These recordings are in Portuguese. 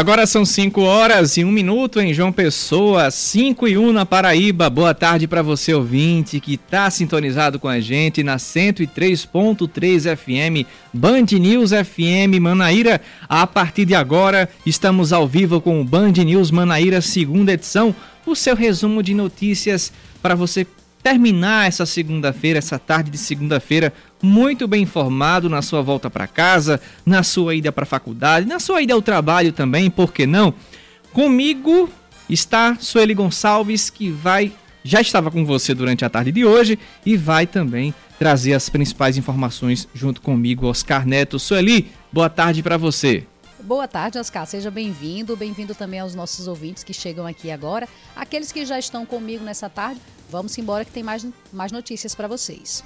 Agora são 5 horas e 1 um minuto em João Pessoa, 5 e 1 um na Paraíba. Boa tarde para você ouvinte que está sintonizado com a gente na 103.3 FM, Band News FM Manaíra. A partir de agora estamos ao vivo com o Band News Manaíra segunda edição, o seu resumo de notícias para você terminar essa segunda-feira, essa tarde de segunda-feira, muito bem informado na sua volta para casa, na sua ida para a faculdade, na sua ida ao trabalho também, por que não? Comigo está Sueli Gonçalves, que vai já estava com você durante a tarde de hoje e vai também trazer as principais informações junto comigo, Oscar Neto. Sueli, boa tarde para você. Boa tarde, Oscar. Seja bem-vindo. Bem-vindo também aos nossos ouvintes que chegam aqui agora. Aqueles que já estão comigo nessa tarde, vamos embora que tem mais, mais notícias para vocês.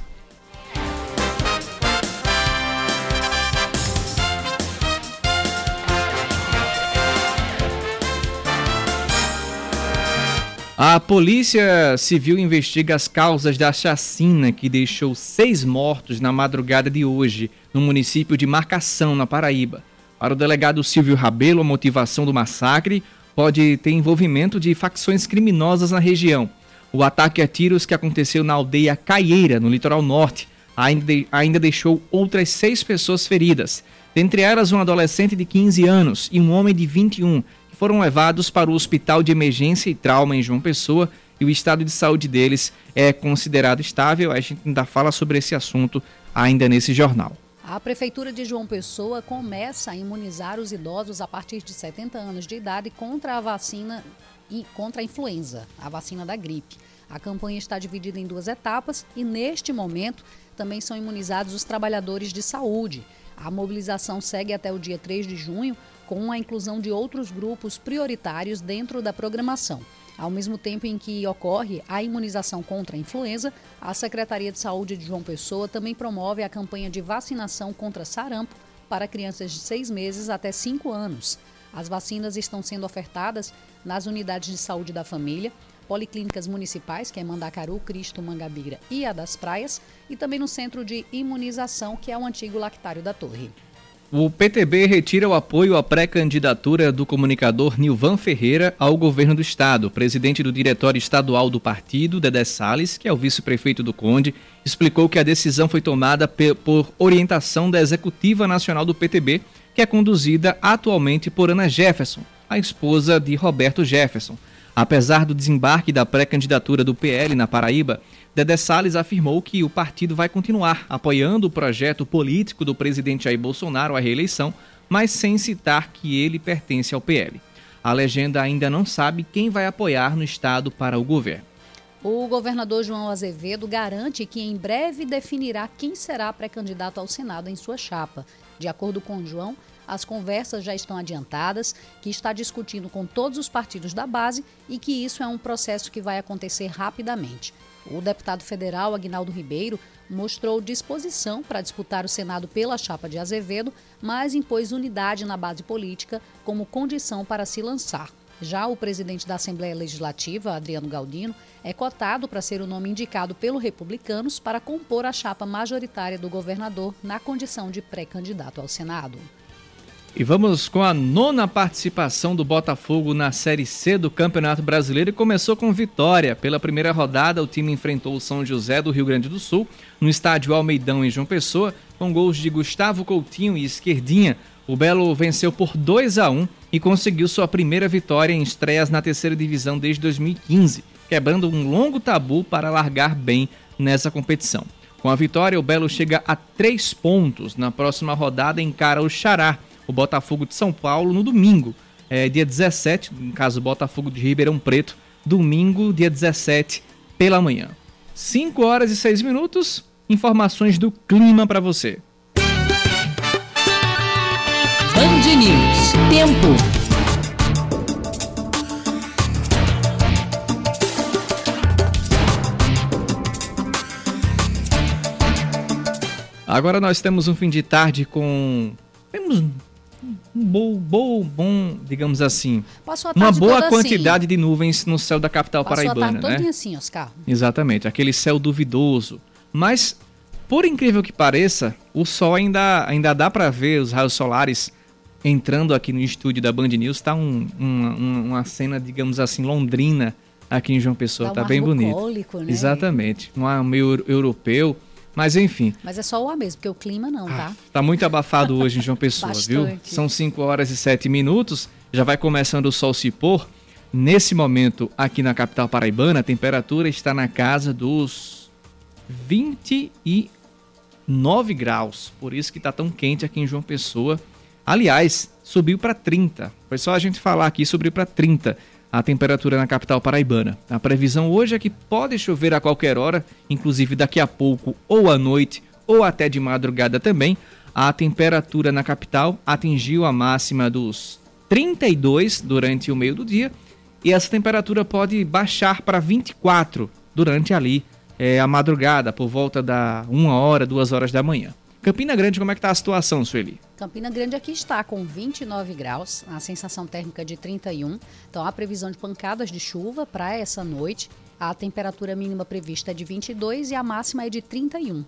A Polícia Civil investiga as causas da chacina que deixou seis mortos na madrugada de hoje no município de Marcação, na Paraíba. Para o delegado Silvio Rabelo, a motivação do massacre pode ter envolvimento de facções criminosas na região. O ataque a tiros que aconteceu na aldeia Caieira, no litoral norte, ainda, de, ainda deixou outras seis pessoas feridas, dentre elas um adolescente de 15 anos e um homem de 21, foram levados para o Hospital de Emergência e Trauma em João Pessoa e o estado de saúde deles é considerado estável. A gente ainda fala sobre esse assunto ainda nesse jornal. A Prefeitura de João Pessoa começa a imunizar os idosos a partir de 70 anos de idade contra a vacina e contra a influenza, a vacina da gripe. A campanha está dividida em duas etapas e, neste momento, também são imunizados os trabalhadores de saúde. A mobilização segue até o dia 3 de junho, com a inclusão de outros grupos prioritários dentro da programação. Ao mesmo tempo em que ocorre a imunização contra a influenza, a Secretaria de Saúde de João Pessoa também promove a campanha de vacinação contra sarampo para crianças de 6 meses até 5 anos. As vacinas estão sendo ofertadas nas unidades de saúde da família, policlínicas municipais, que é Mandacaru, Cristo, Mangabira e a das Praias, e também no centro de imunização, que é o antigo lactário da Torre. O PTB retira o apoio à pré-candidatura do comunicador Nilvan Ferreira ao governo do estado. Presidente do diretório estadual do partido, Dedé Salles, que é o vice-prefeito do Conde, explicou que a decisão foi tomada por orientação da executiva nacional do PTB, que é conduzida atualmente por Ana Jefferson, a esposa de Roberto Jefferson. Apesar do desembarque da pré-candidatura do PL na Paraíba, Dedé Salles afirmou que o partido vai continuar apoiando o projeto político do presidente Jair Bolsonaro à reeleição, mas sem citar que ele pertence ao PL. A legenda ainda não sabe quem vai apoiar no estado para o governo. O governador João Azevedo garante que em breve definirá quem será pré-candidato ao Senado em sua chapa. De acordo com João, as conversas já estão adiantadas, que está discutindo com todos os partidos da base e que isso é um processo que vai acontecer rapidamente. O deputado federal Agnaldo Ribeiro mostrou disposição para disputar o Senado pela chapa de Azevedo, mas impôs unidade na base política como condição para se lançar. Já o presidente da Assembleia Legislativa, Adriano Galdino, é cotado para ser o nome indicado pelo Republicanos para compor a chapa majoritária do governador na condição de pré-candidato ao Senado. E vamos com a nona participação do Botafogo na Série C do Campeonato Brasileiro e começou com vitória. Pela primeira rodada, o time enfrentou o São José do Rio Grande do Sul no estádio Almeidão em João Pessoa, com gols de Gustavo Coutinho e Esquerdinha. O Belo venceu por 2 a 1 e conseguiu sua primeira vitória em estreias na terceira divisão desde 2015, quebrando um longo tabu para largar bem nessa competição. Com a vitória, o Belo chega a três pontos. Na próxima rodada, encara o Xará o Botafogo de São Paulo no domingo. é, dia 17, no caso Botafogo de Ribeirão Preto, domingo, dia 17, pela manhã. 5 horas e 6 minutos, informações do clima para você. Band News, tempo. Agora nós temos um fim de tarde com. Temos bom, bom, bom digamos assim. uma boa quantidade assim. de nuvens no céu da capital Passou paraibana, a né? assim, Oscar. Exatamente, aquele céu duvidoso. Mas, por incrível que pareça, o sol ainda, ainda dá para ver os raios solares entrando aqui no estúdio da Band News. Tá um, uma, uma cena, digamos assim, londrina aqui em João Pessoa. Tá, um tá bem bonito. Né? Exatamente. Um meio europeu. Mas enfim. Mas é só o ar mesmo, porque o clima não, tá? Ah, tá muito abafado hoje em João Pessoa, viu? São 5 horas e 7 minutos, já vai começando o sol se pôr. Nesse momento, aqui na capital paraibana, a temperatura está na casa dos 29 graus. Por isso que está tão quente aqui em João Pessoa. Aliás, subiu para 30. Foi só a gente falar aqui, subiu para 30 a temperatura na capital paraibana. A previsão hoje é que pode chover a qualquer hora, inclusive daqui a pouco ou à noite ou até de madrugada também. A temperatura na capital atingiu a máxima dos 32 durante o meio do dia e essa temperatura pode baixar para 24 durante ali é, a madrugada, por volta da 1 hora, 2 horas da manhã. Campina Grande, como é que está a situação, Sueli? Campina Grande aqui está com 29 graus, a sensação térmica de 31. Então, há previsão de pancadas de chuva para essa noite. A temperatura mínima prevista é de 22 e a máxima é de 31.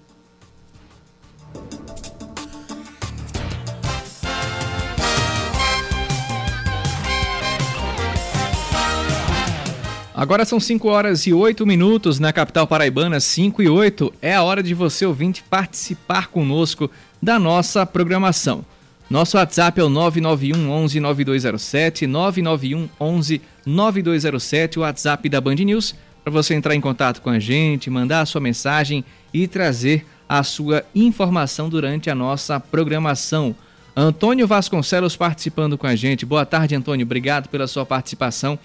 Agora são 5 horas e 8 minutos na capital paraibana, 5 e 8. É a hora de você, ouvinte, participar conosco da nossa programação. Nosso WhatsApp é o 991 11 9207, 991 11 9207, o WhatsApp da Band News, para você entrar em contato com a gente, mandar a sua mensagem e trazer a sua informação durante a nossa programação. Antônio Vasconcelos participando com a gente. Boa tarde, Antônio. Obrigado pela sua participação.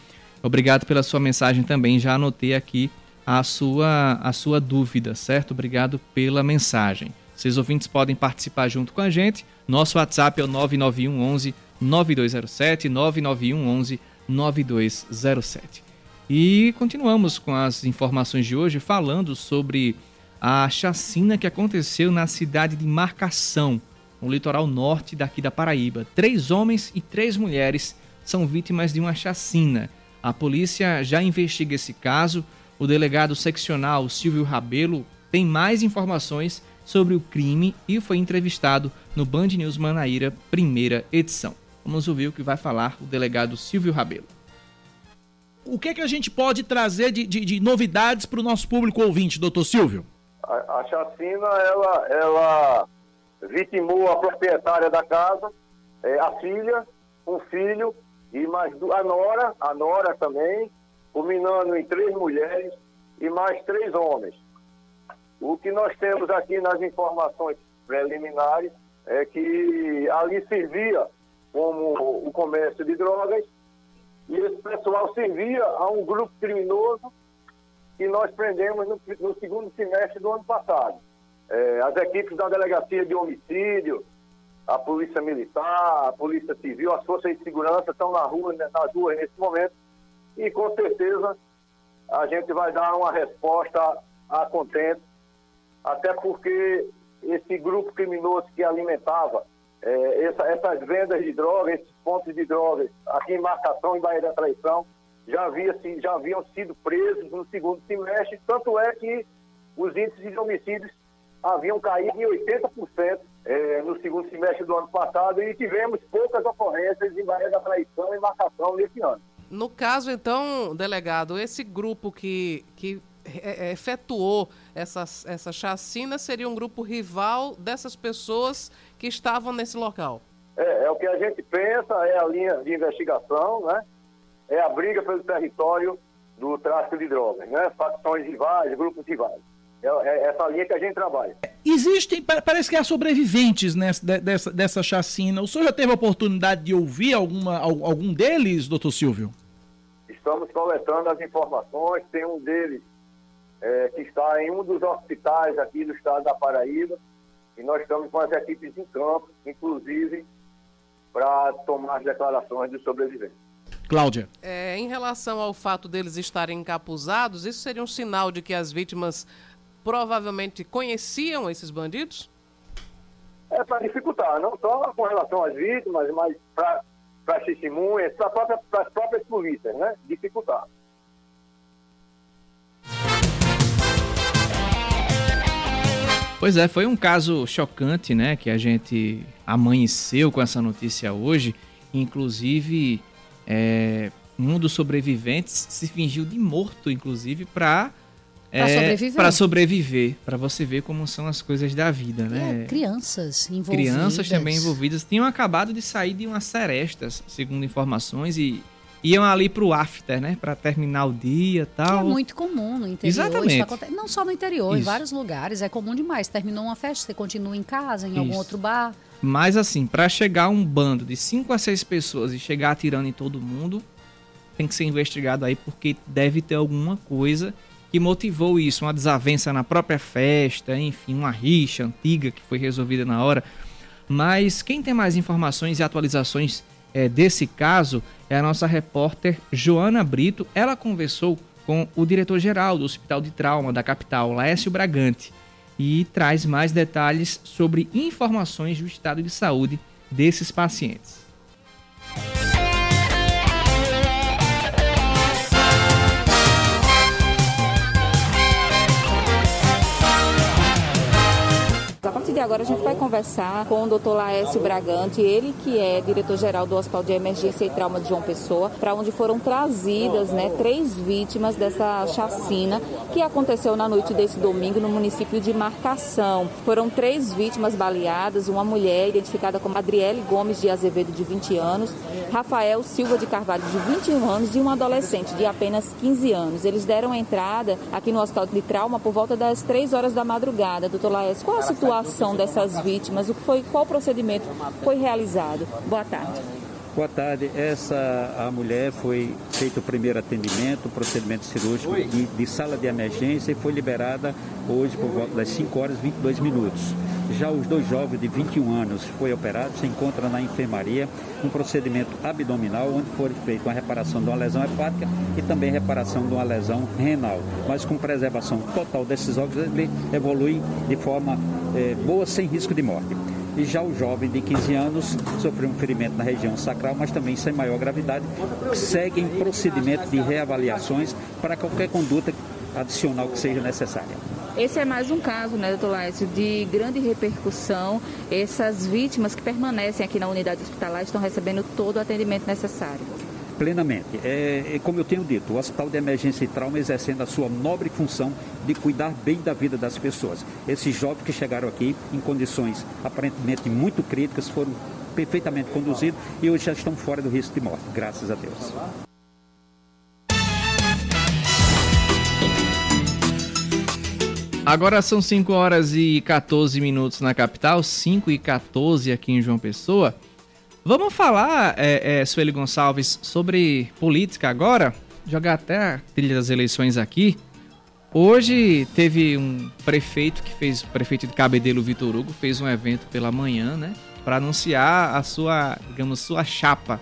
Obrigado pela sua mensagem também. Já anotei aqui a sua, a sua dúvida, certo? Obrigado pela mensagem. Vocês ouvintes podem participar junto com a gente. Nosso WhatsApp é o 991 11 9207, 991 11 9207. E continuamos com as informações de hoje falando sobre a chacina que aconteceu na cidade de Marcação, no litoral norte daqui da Paraíba. Três homens e três mulheres são vítimas de uma chacina a polícia já investiga esse caso. O delegado seccional Silvio Rabelo tem mais informações sobre o crime e foi entrevistado no Band News Manaíra, primeira edição. Vamos ouvir o que vai falar o delegado Silvio Rabelo. O que, é que a gente pode trazer de, de, de novidades para o nosso público ouvinte, doutor Silvio? A, a chacina, ela, ela vitimou a proprietária da casa, é, a filha, um filho e mais a Nora, a Nora também, culminando em três mulheres e mais três homens. O que nós temos aqui nas informações preliminares é que ali servia como o comércio de drogas e esse pessoal servia a um grupo criminoso que nós prendemos no, no segundo semestre do ano passado. É, as equipes da Delegacia de Homicídio, a Polícia Militar, a Polícia Civil, as forças de segurança estão na rua, né, nas ruas nesse momento. E com certeza a gente vai dar uma resposta a contento, até porque esse grupo criminoso que alimentava é, essa, essas vendas de drogas, esses pontos de drogas aqui em Marcação, em Bahia da Traição, já, havia, já haviam sido presos no segundo semestre, tanto é que os índices de homicídios haviam caído em 80% é, no segundo semestre do ano passado e tivemos poucas ocorrências em Bahia da Traição e marcação nesse ano. No caso, então, delegado, esse grupo que, que é, é, efetuou essa, essa chacina seria um grupo rival dessas pessoas que estavam nesse local? É, é o que a gente pensa, é a linha de investigação, né? É a briga pelo território do tráfico de drogas, né? Facções rivais, grupos rivais. É, é essa linha que a gente trabalha. existem, parece que há sobreviventes nessa, dessa, dessa chacina. O senhor já teve a oportunidade de ouvir alguma, algum deles, doutor Silvio? Estamos coletando as informações. Tem um deles é, que está em um dos hospitais aqui do estado da Paraíba. E nós estamos com as equipes em campo, inclusive, para tomar as declarações dos sobreviventes. Cláudia. É, em relação ao fato deles estarem encapuzados, isso seria um sinal de que as vítimas provavelmente conheciam esses bandidos? É para dificultar, não só com relação às vítimas, mas para as testemunhas, para própria, as próprias polícias, né? Dificultar. Pois é, foi um caso chocante, né? Que a gente amanheceu com essa notícia hoje. Inclusive, é, um dos sobreviventes se fingiu de morto, inclusive, para para é, sobreviver. Para sobreviver, para você ver como são as coisas da vida, né? É, crianças envolvidas. Crianças também envolvidas. Tinham acabado de sair de umas serestas, segundo informações, e iam ali para o after, né? Para terminar o dia tal. Que é muito comum no interior. Exatamente. Não só no interior, Isso. em vários lugares. É comum demais. Terminou uma festa, você continua em casa, em Isso. algum outro bar. Mas assim, para chegar um bando de 5 a 6 pessoas e chegar atirando em todo mundo, tem que ser investigado aí, porque deve ter alguma coisa que motivou isso, uma desavença na própria festa, enfim, uma rixa antiga que foi resolvida na hora. Mas quem tem mais informações e atualizações é, desse caso é a nossa repórter Joana Brito. Ela conversou com o diretor-geral do Hospital de Trauma da capital, Laércio Bragante, e traz mais detalhes sobre informações do estado de saúde desses pacientes. Partir de agora a gente vai conversar com o Dr. Laércio Bragante, ele que é diretor-geral do Hospital de Emergência e Trauma de João Pessoa, para onde foram trazidas né, três vítimas dessa chacina que aconteceu na noite desse domingo no município de Marcação. Foram três vítimas baleadas, uma mulher identificada como Adriele Gomes de Azevedo, de 20 anos, Rafael Silva de Carvalho, de 21 anos, e um adolescente de apenas 15 anos. Eles deram entrada aqui no Hospital de Trauma por volta das 3 horas da madrugada. Doutor Laércio, qual a situação? Dessas vítimas? O que foi, qual procedimento foi realizado? Boa tarde. Boa tarde. Essa a mulher foi feito o primeiro atendimento, procedimento cirúrgico de, de, sala de emergência e foi liberada hoje por volta das 5 horas e 22 minutos. Já os dois jovens de 21 anos foi operado, se encontra na enfermaria, um procedimento abdominal onde foi feita uma reparação de uma lesão hepática e também reparação de uma lesão renal. Mas com preservação total desses órgãos, ele evolui de forma é, boa, sem risco de morte. E já o jovem de 15 anos sofreu um ferimento na região sacral, mas também sem maior gravidade, segue em procedimento de reavaliações para qualquer conduta adicional que seja necessária. Esse é mais um caso, né, doutor Laércio, de grande repercussão. Essas vítimas que permanecem aqui na unidade hospitalar estão recebendo todo o atendimento necessário. Plenamente. É, é, como eu tenho dito, o Hospital de Emergência e Trauma exercendo a sua nobre função de cuidar bem da vida das pessoas. Esses jovens que chegaram aqui em condições aparentemente muito críticas foram perfeitamente conduzidos e hoje já estão fora do risco de morte, graças a Deus. Agora são 5 horas e 14 minutos na capital, 5 e 14 aqui em João Pessoa. Vamos falar, é, é, Sueli Gonçalves, sobre política agora? Jogar até a trilha das eleições aqui. Hoje teve um prefeito que fez, o prefeito de Cabedelo, Vitor Hugo, fez um evento pela manhã, né? Para anunciar a sua, digamos, sua chapa.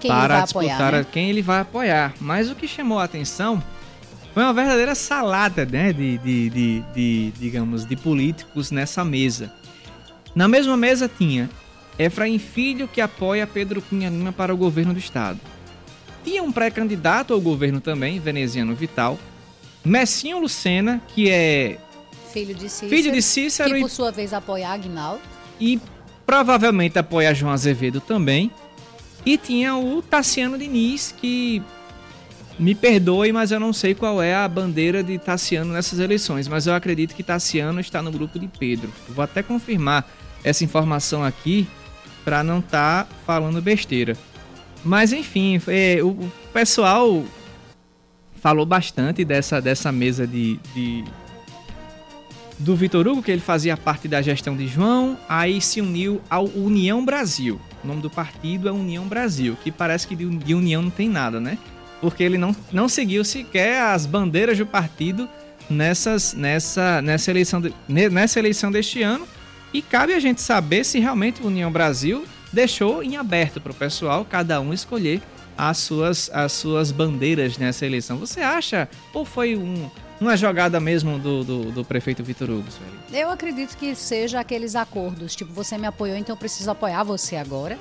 Quem para disputar apoiar, né? quem ele vai apoiar. Mas o que chamou a atenção foi uma verdadeira salada, né, de, de, de, de, digamos, de políticos nessa mesa. Na mesma mesa tinha Efraim Filho, que apoia Pedro Cunha Lima para o governo do estado. Tinha um pré-candidato ao governo também, veneziano Vital. Messinho Lucena, que é filho de Cícero, filho de Cícero que por sua vez apoia Agnaldo. E provavelmente apoia João Azevedo também. E tinha o Tassiano Diniz, que me perdoe, mas eu não sei qual é a bandeira de Tassiano nessas eleições, mas eu acredito que Tassiano está no grupo de Pedro. Vou até confirmar essa informação aqui para não estar tá falando besteira. Mas enfim, é, o, o, pessoal falou bastante dessa, dessa mesa de, de, do Vitor Hugo, que ele fazia parte da gestão de João, aí se uniu ao União Brasil. O nome do partido é União Brasil, que parece que de, união não tem nada, né? Porque ele não, não seguiu sequer as bandeiras do partido nessas, nessa, nessa, eleição de, nessa eleição deste ano. E cabe a gente saber se realmente o União Brasil deixou em aberto para o pessoal, cada um escolher as suas, as suas bandeiras nessa eleição. Você acha? Ou foi um, uma jogada mesmo do, do, do prefeito Vitor Hugo? Eu acredito que seja aqueles acordos, tipo, você me apoiou, então eu preciso apoiar você agora.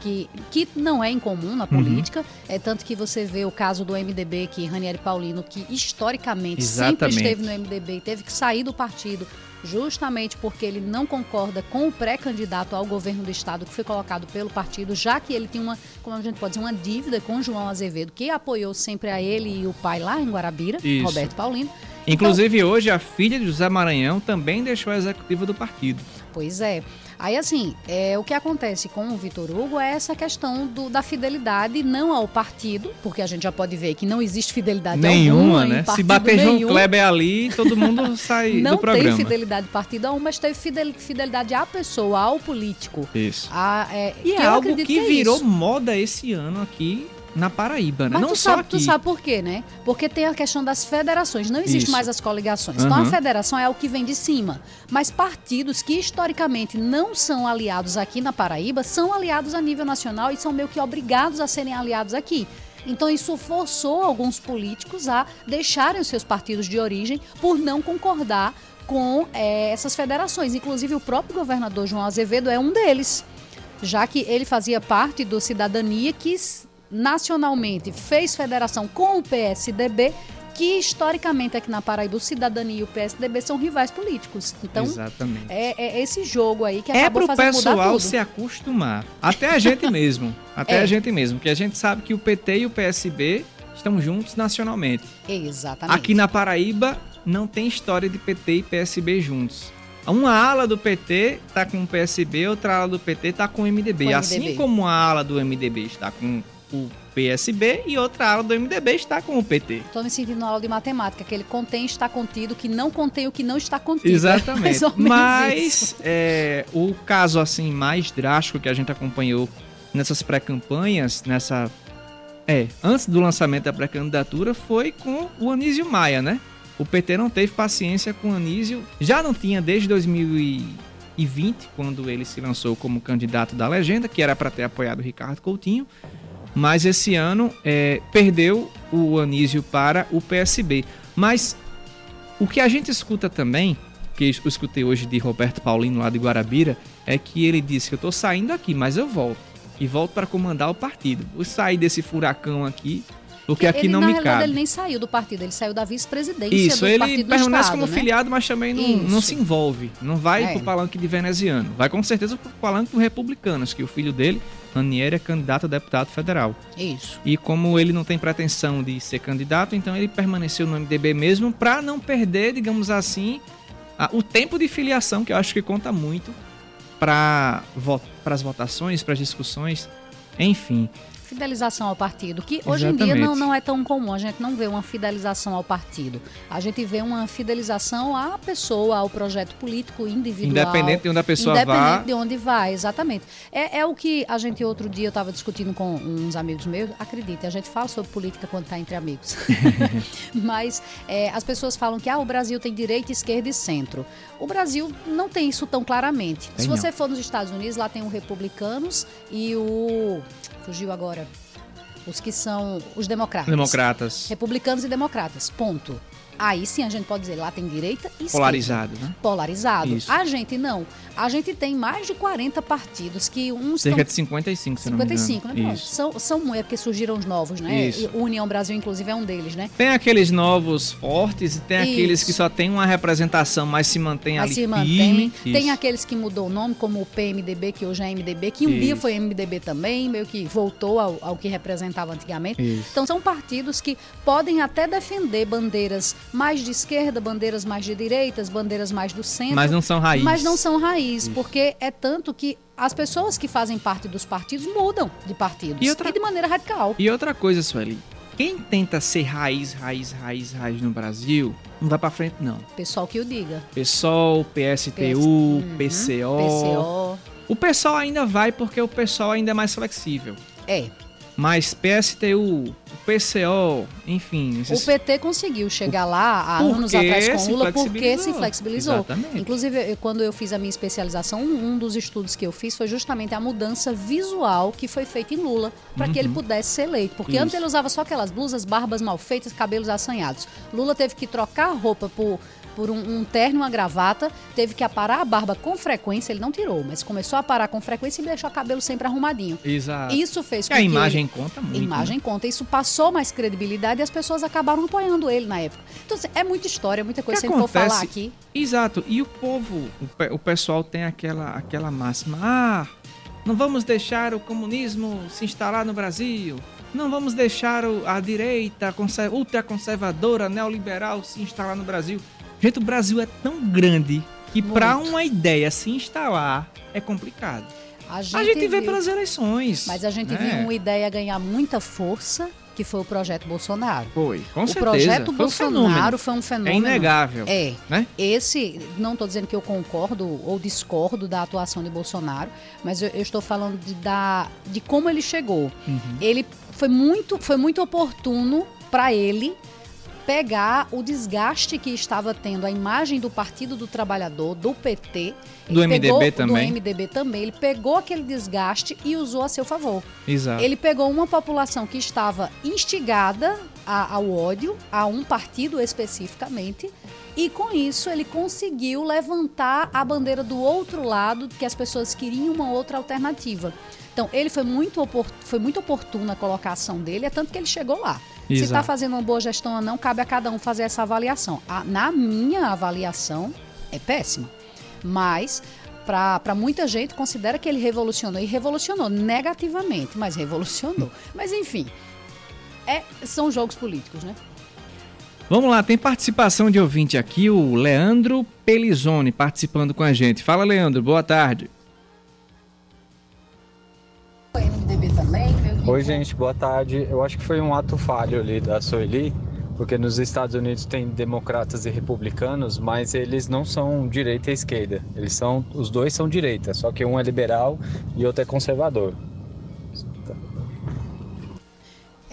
Que, que não é incomum na uhum. política, uhum. é tanto que você vê o caso do MDB, que Ranieri Paulino, que historicamente Exatamente. sempre esteve no MDB e teve que sair do partido justamente porque ele não concorda com o pré-candidato ao governo do estado que foi colocado pelo partido, já que ele tem uma, como a gente pode dizer, uma dívida com João Azevedo, que apoiou sempre a ele e o pai lá em Guarabira, Isso. Roberto Paulino. Inclusive então, hoje a filha de José Maranhão também deixou a executiva do partido. Pois é. Aí, assim, é, o que acontece com o Vitor Hugo é essa questão do, da fidelidade não ao partido, porque a gente já pode ver que não existe fidelidade nenhuma, né? Se bater. João Kleber ali, todo mundo sai não do programa. Não tem fidelidade partido algum, mas teve fidelidade à pessoa, ao político. Isso. A, é, e é algo que, que é virou isso. moda esse ano aqui na Paraíba, né? Mas não tu só sabe, aqui. Tu sabe por quê, né? Porque tem a questão das federações. Não existe Isso. mais as coligações. Uhum. Então a federação é o que vem de cima. Mas partidos que historicamente não são aliados aqui na Paraíba são aliados a nível nacional e são meio que obrigados a serem aliados aqui. Então isso forçou alguns políticos a deixarem os seus partidos de origem por não concordar com é, essas federações. Inclusive o próprio governador João Azevedo é um deles já que ele fazia parte do Cidadania, que nacionalmente fez federação com o PSDB, que historicamente aqui na Paraíba o Cidadania e o PSDB são rivais políticos. Então, Exatamente. É, é esse jogo aí que é acabou fazendo mudar tudo. É pro pessoal se acostumar. Até a gente mesmo. Até é. a gente mesmo. Porque a gente sabe que o PT e o PSB estão juntos nacionalmente. Exatamente. Aqui na Paraíba não tem história de PT e PSB juntos. Uma ala do PT está com o PSB, outra ala do PT está com o MDB. Com assim MDB. como a ala do MDB está com o PSB e outra ala do MDB está com o PT. Estou me sentindo na aula de matemática, que ele contém está contido, que não contém o que não está contido. Exatamente. É Mas é, o caso assim mais drástico que a gente acompanhou nessas pré-campanhas, nessa é, antes do lançamento da pré-candidatura foi com o Anísio Maia, né? O PT não teve paciência com o Anísio, já não tinha desde 2020, quando ele se lançou como candidato da legenda, que era para ter apoiado o Ricardo Coutinho mas esse ano é, perdeu o Anísio para o PSB. Mas o que a gente escuta também, que eu escutei hoje de Roberto Paulino lá de Guarabira, é que ele disse que eu estou saindo aqui, mas eu volto. E volto para comandar o partido. Vou sair desse furacão aqui porque aqui ele, não me cabe. ele nem saiu do partido, ele saiu da vice-presidência Isso, do ele partido permanece Estado, como né? filiado, mas também não, não, se envolve. Não vai é. pro palanque de veneziano. Vai com certeza pro palanque dos republicanos, que o filho dele, Ranieri, é candidato a deputado federal. Isso. E como ele não tem pretensão de ser candidato, então ele permaneceu no MDB mesmo para não perder, digamos assim, a, o tempo de filiação, que eu acho que conta muito para as votações, para as discussões, enfim fidelização ao partido, que hoje Exatamente. em dia não, não é tão comum, a gente não vê uma fidelização ao partido. A gente vê uma fidelização à pessoa, ao projeto político individual. Independente de onde a pessoa independente vá. Independente de onde vai, exatamente. É, é o que a gente outro dia eu estava discutindo com uns amigos meus, acredite, a gente fala sobre política quando está entre amigos. Mas é, as pessoas falam que ah, o Brasil tem direita, esquerda e centro. O Brasil não tem isso tão claramente. Tem Se você não. for nos Estados Unidos, lá tem o republicanos e o fugiu agora. Os que são os democratas. Democratas. Republicanos e democratas. Ponto. Aí sim a gente pode dizer, lá tem direita e Polarizado, esquerda. né? Polarizado. Isso. A gente não. A gente tem mais de 40 partidos que uns Cerca tão... de 55, se 55, não me engano. né? São, são é porque surgiram os novos, né? Isso. E União Brasil, inclusive, é um deles, né? Tem aqueles novos fortes e tem Isso. aqueles que só tem uma representação, mas se mantém mas ali se mantém. Tem aqueles que mudou o nome, como o PMDB, que hoje é MDB, que um Isso. dia foi MDB também, meio que voltou ao, ao que representava antigamente. Então são partidos que podem até defender bandeiras mais de esquerda, bandeiras mais de direitas, bandeiras mais do centro. Mas não são raiz. Mas não são raiz, Isso. porque é tanto que as pessoas que fazem parte dos partidos mudam de partidos. E, outra... e de maneira radical. E outra coisa, Sueli, quem tenta ser raiz, raiz, raiz, raiz no Brasil, não vai pra frente, não. Pessoal que o diga. PSOL, PSTU, Uhum, PCO. PCO. O pessoal ainda vai porque o pessoal ainda é mais flexível. É. Mas PSTU, PCO, enfim. O Esses... PT conseguiu chegar lá há Porque anos atrás com Lula porque se flexibilizou. Exatamente. Inclusive, quando eu fiz a minha especialização, um dos estudos que eu fiz foi justamente a mudança visual que foi feita em Lula para que ele pudesse ser eleito. Porque Uhum. Isso. antes ele usava só aquelas blusas, barbas mal feitas, cabelos assanhados. Lula teve que trocar a roupa por por um, um terno e uma gravata, teve que aparar a barba com frequência, ele não tirou, mas começou a parar com frequência e deixou o cabelo sempre arrumadinho. Exato. Isso fez Que com a que imagem ele- conta muito. a imagem conta. Isso passou mais credibilidade e as pessoas acabaram apoiando ele na época. Então, assim, é muita história, muita coisa. que a for acontece- falar aqui, Exato. E o povo, o, pe- o pessoal tem aquela, aquela máxima. Ah, não vamos deixar o comunismo se instalar no Brasil. Não vamos deixar a direita conser- ultraconservadora, neoliberal se instalar no Brasil. Gente, o Brasil é tão grande que para uma ideia se instalar é complicado. a gente, a gente vê pelas eleições. Mas a gente né? viu uma ideia ganhar muita força, que foi o projeto Bolsonaro. Foi, com o certeza. projeto Foi um Bolsonaro fenômeno. foi um É fenômeno. inegável. É. Né? Esse, não estou dizendo que eu concordo ou discordo da atuação de Bolsonaro, mas eu, eu estou falando de, da, de como ele chegou. Uhum. Ele foi muito, foi muito oportuno para ele pegar o desgaste que estava tendo a imagem do Partido do Trabalhador, do PT. Do MDB pegou- também. Do MDB também. Ele pegou aquele desgaste e usou a seu favor. Exato. Ele pegou uma população que estava instigada a- ao ódio, a um partido especificamente, e com isso ele conseguiu levantar a bandeira do outro lado, que as pessoas queriam uma outra alternativa. Então, ele foi muito, opor- foi muito oportuna a colocação dele, é tanto que ele chegou lá. Se está Exato. fazendo uma boa gestão ou não, cabe a cada um fazer essa avaliação. A- na minha avaliação, é péssima. Mas, para muita gente, considera que ele revolucionou. E revolucionou negativamente, mas revolucionou. Mas, enfim, é, são jogos políticos, né? Vamos lá, tem participação de ouvinte aqui, o Leandro Pelizone participando com a gente. Fala, Leandro, boa tarde. Oi, gente, boa tarde. Eu acho que foi um ato falho ali da Soeli, porque nos Estados Unidos tem democratas e republicanos, mas eles não são direita e esquerda. Eles são, os dois são direita, só que um é liberal e outro é conservador.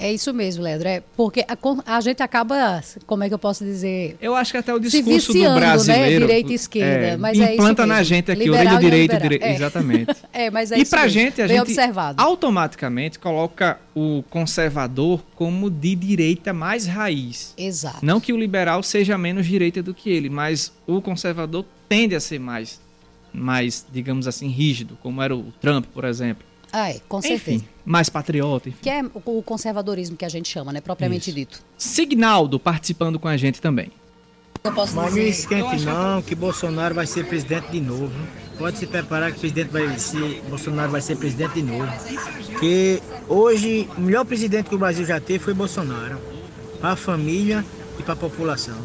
É isso mesmo, Leandro. É porque a, a gente acaba, como é que eu posso dizer? Eu acho que até o discurso viciando, do né? brasileiro... Direita e esquerda, mas é implanta na mesmo. gente aqui Liberal o lei do e direito, liberal. dire- É. exatamente. É, mas é e pra mesmo. gente, a Bem gente observado. automaticamente coloca o conservador como de direita mais raiz. Exato. Não que o liberal seja menos direita do que ele, mas o conservador tende a ser mais, mais digamos assim, rígido, como era o Trump, por exemplo. Ah, é, com certeza. Enfim, mais patriota, enfim. Que é o conservadorismo que a gente chama, né? Propriamente Isso. dito. Signaldo participando com a gente também. Mas não esquente não, que Bolsonaro vai ser presidente de novo. Pode se preparar que o presidente vai ser, Bolsonaro vai ser presidente de novo. Que hoje o melhor presidente que o Brasil já teve foi Bolsonaro. Para a família e para a população.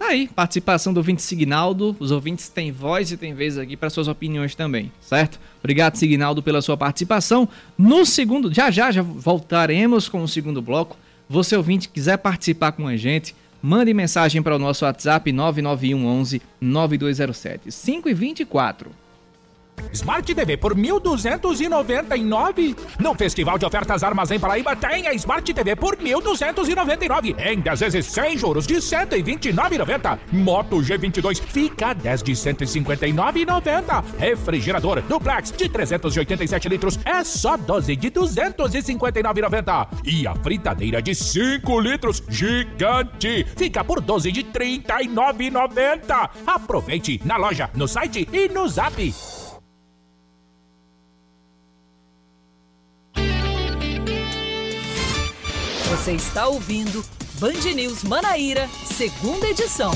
Tá aí, participação do ouvinte Signaldo. Os ouvintes têm voz e têm vez aqui para suas opiniões também, certo? Obrigado, Signaldo, pela sua participação. No segundo, já já, já voltaremos com o segundo bloco. Você ouvinte quiser participar com a gente, mande mensagem para o nosso WhatsApp 991 11 9207 5 e 24. Smart TV por 1.299. No Festival de Ofertas Armazém Paraíba tem a Smart TV por 1.299. Em 10 vezes sem juros de 129,90. Moto G22 fica a 10 de 159,90. Refrigerador Duplex de 387 litros é só 12 de 259,90. E a fritadeira de 5 litros gigante fica por 12 de 39,90. Aproveite na loja, no site e no Zap. Você está ouvindo Band News Manaíra, segunda edição.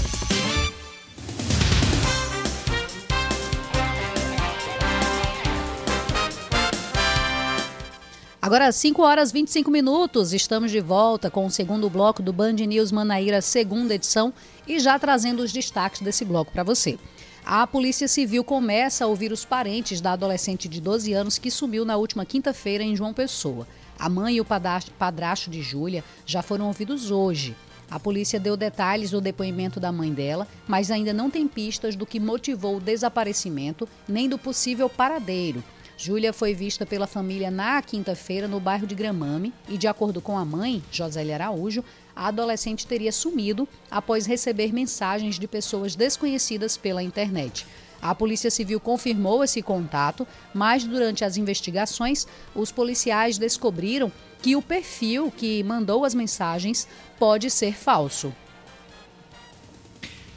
Agora, 5 horas e 25 minutos, estamos de volta com o segundo bloco do Band News Manaíra, segunda edição, e já trazendo os destaques desse bloco para você. A Polícia Civil começa a ouvir os parentes da adolescente de 12 anos que sumiu na última quinta-feira em João Pessoa. A mãe e o padrasto de Júlia já foram ouvidos hoje. A polícia deu detalhes do depoimento da mãe dela, mas ainda não tem pistas do que motivou o desaparecimento nem do possível paradeiro. Júlia foi vista pela família na quinta-feira no bairro de Gramame e, de acordo com a mãe, Josélia Araújo, a adolescente teria sumido após receber mensagens de pessoas desconhecidas pela internet. A Polícia Civil confirmou esse contato, mas durante as investigações, os policiais descobriram que o perfil que mandou as mensagens pode ser falso.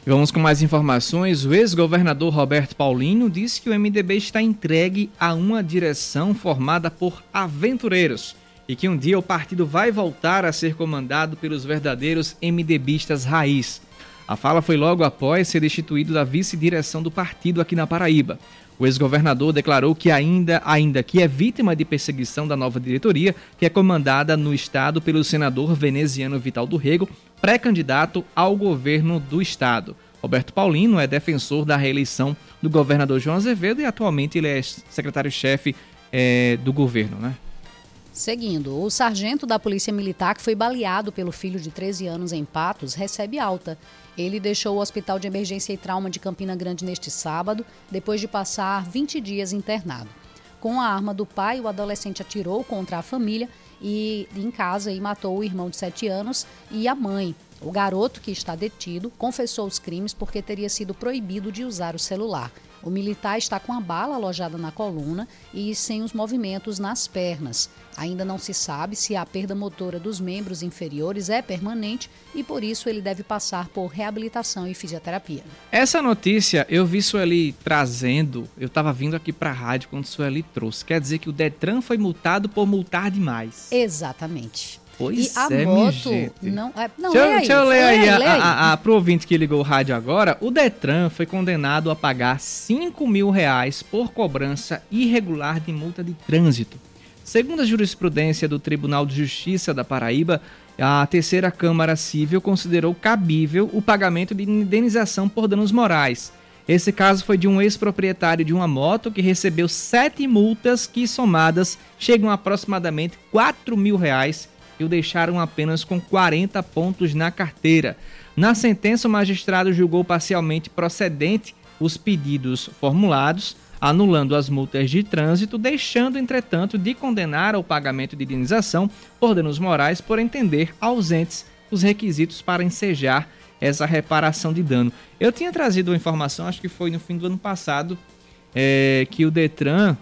Vamos com mais informações. O ex-governador Roberto Paulino disse que o MDB está entregue a uma direção formada por aventureiros e que um dia o partido vai voltar a ser comandado pelos verdadeiros MDBistas raiz. A fala foi logo após ser destituído da vice-direção do partido aqui na Paraíba. O ex-governador declarou que ainda, ainda que é vítima de perseguição da nova diretoria, que é comandada no estado pelo senador veneziano Vital do Rego, pré-candidato ao governo do estado. Roberto Paulino é defensor da reeleição do governador João Azevedo e atualmente ele é secretário-chefe é, do governo, né? Seguindo, o sargento da Polícia Militar que foi baleado pelo filho de 13 anos em Patos recebe alta. Ele deixou o Hospital de Emergência e Trauma de Campina Grande neste sábado, depois de passar 20 dias internado. Com a arma do pai, o adolescente atirou contra a família e em casa e matou o irmão de 7 anos e a mãe. O garoto que está detido confessou os crimes porque teria sido proibido de usar o celular. O militar está com a bala alojada na coluna e sem os movimentos nas pernas. Ainda não se sabe se a perda motora dos membros inferiores é permanente e por isso ele deve passar por reabilitação e fisioterapia. Essa notícia eu vi Sueli trazendo, eu estava vindo aqui para a rádio quando Sueli trouxe. Quer dizer que o Detran foi multado por multar demais. Exatamente. Pois e a é, moto não é. Não, deixa, lê aí, deixa eu ler aí, a, lê aí. a, a, pro ouvinte que ligou o rádio agora. O Detran foi condenado a pagar 5 mil reais por cobrança irregular de multa de trânsito. Segundo a jurisprudência do Tribunal de Justiça da Paraíba, a terceira Câmara Civil considerou cabível o pagamento de indenização por danos morais. Esse caso foi de um ex-proprietário de uma moto que recebeu sete multas que, somadas, chegam a aproximadamente 4 mil reais e o deixaram apenas com 40 pontos na carteira. Na sentença, o magistrado julgou parcialmente procedente os pedidos formulados, anulando as multas de trânsito, deixando, entretanto, de condenar ao pagamento de indenização por danos morais por entender ausentes os requisitos para ensejar essa reparação de dano. Eu tinha trazido uma informação, acho que foi no fim do ano passado, é, que o Detran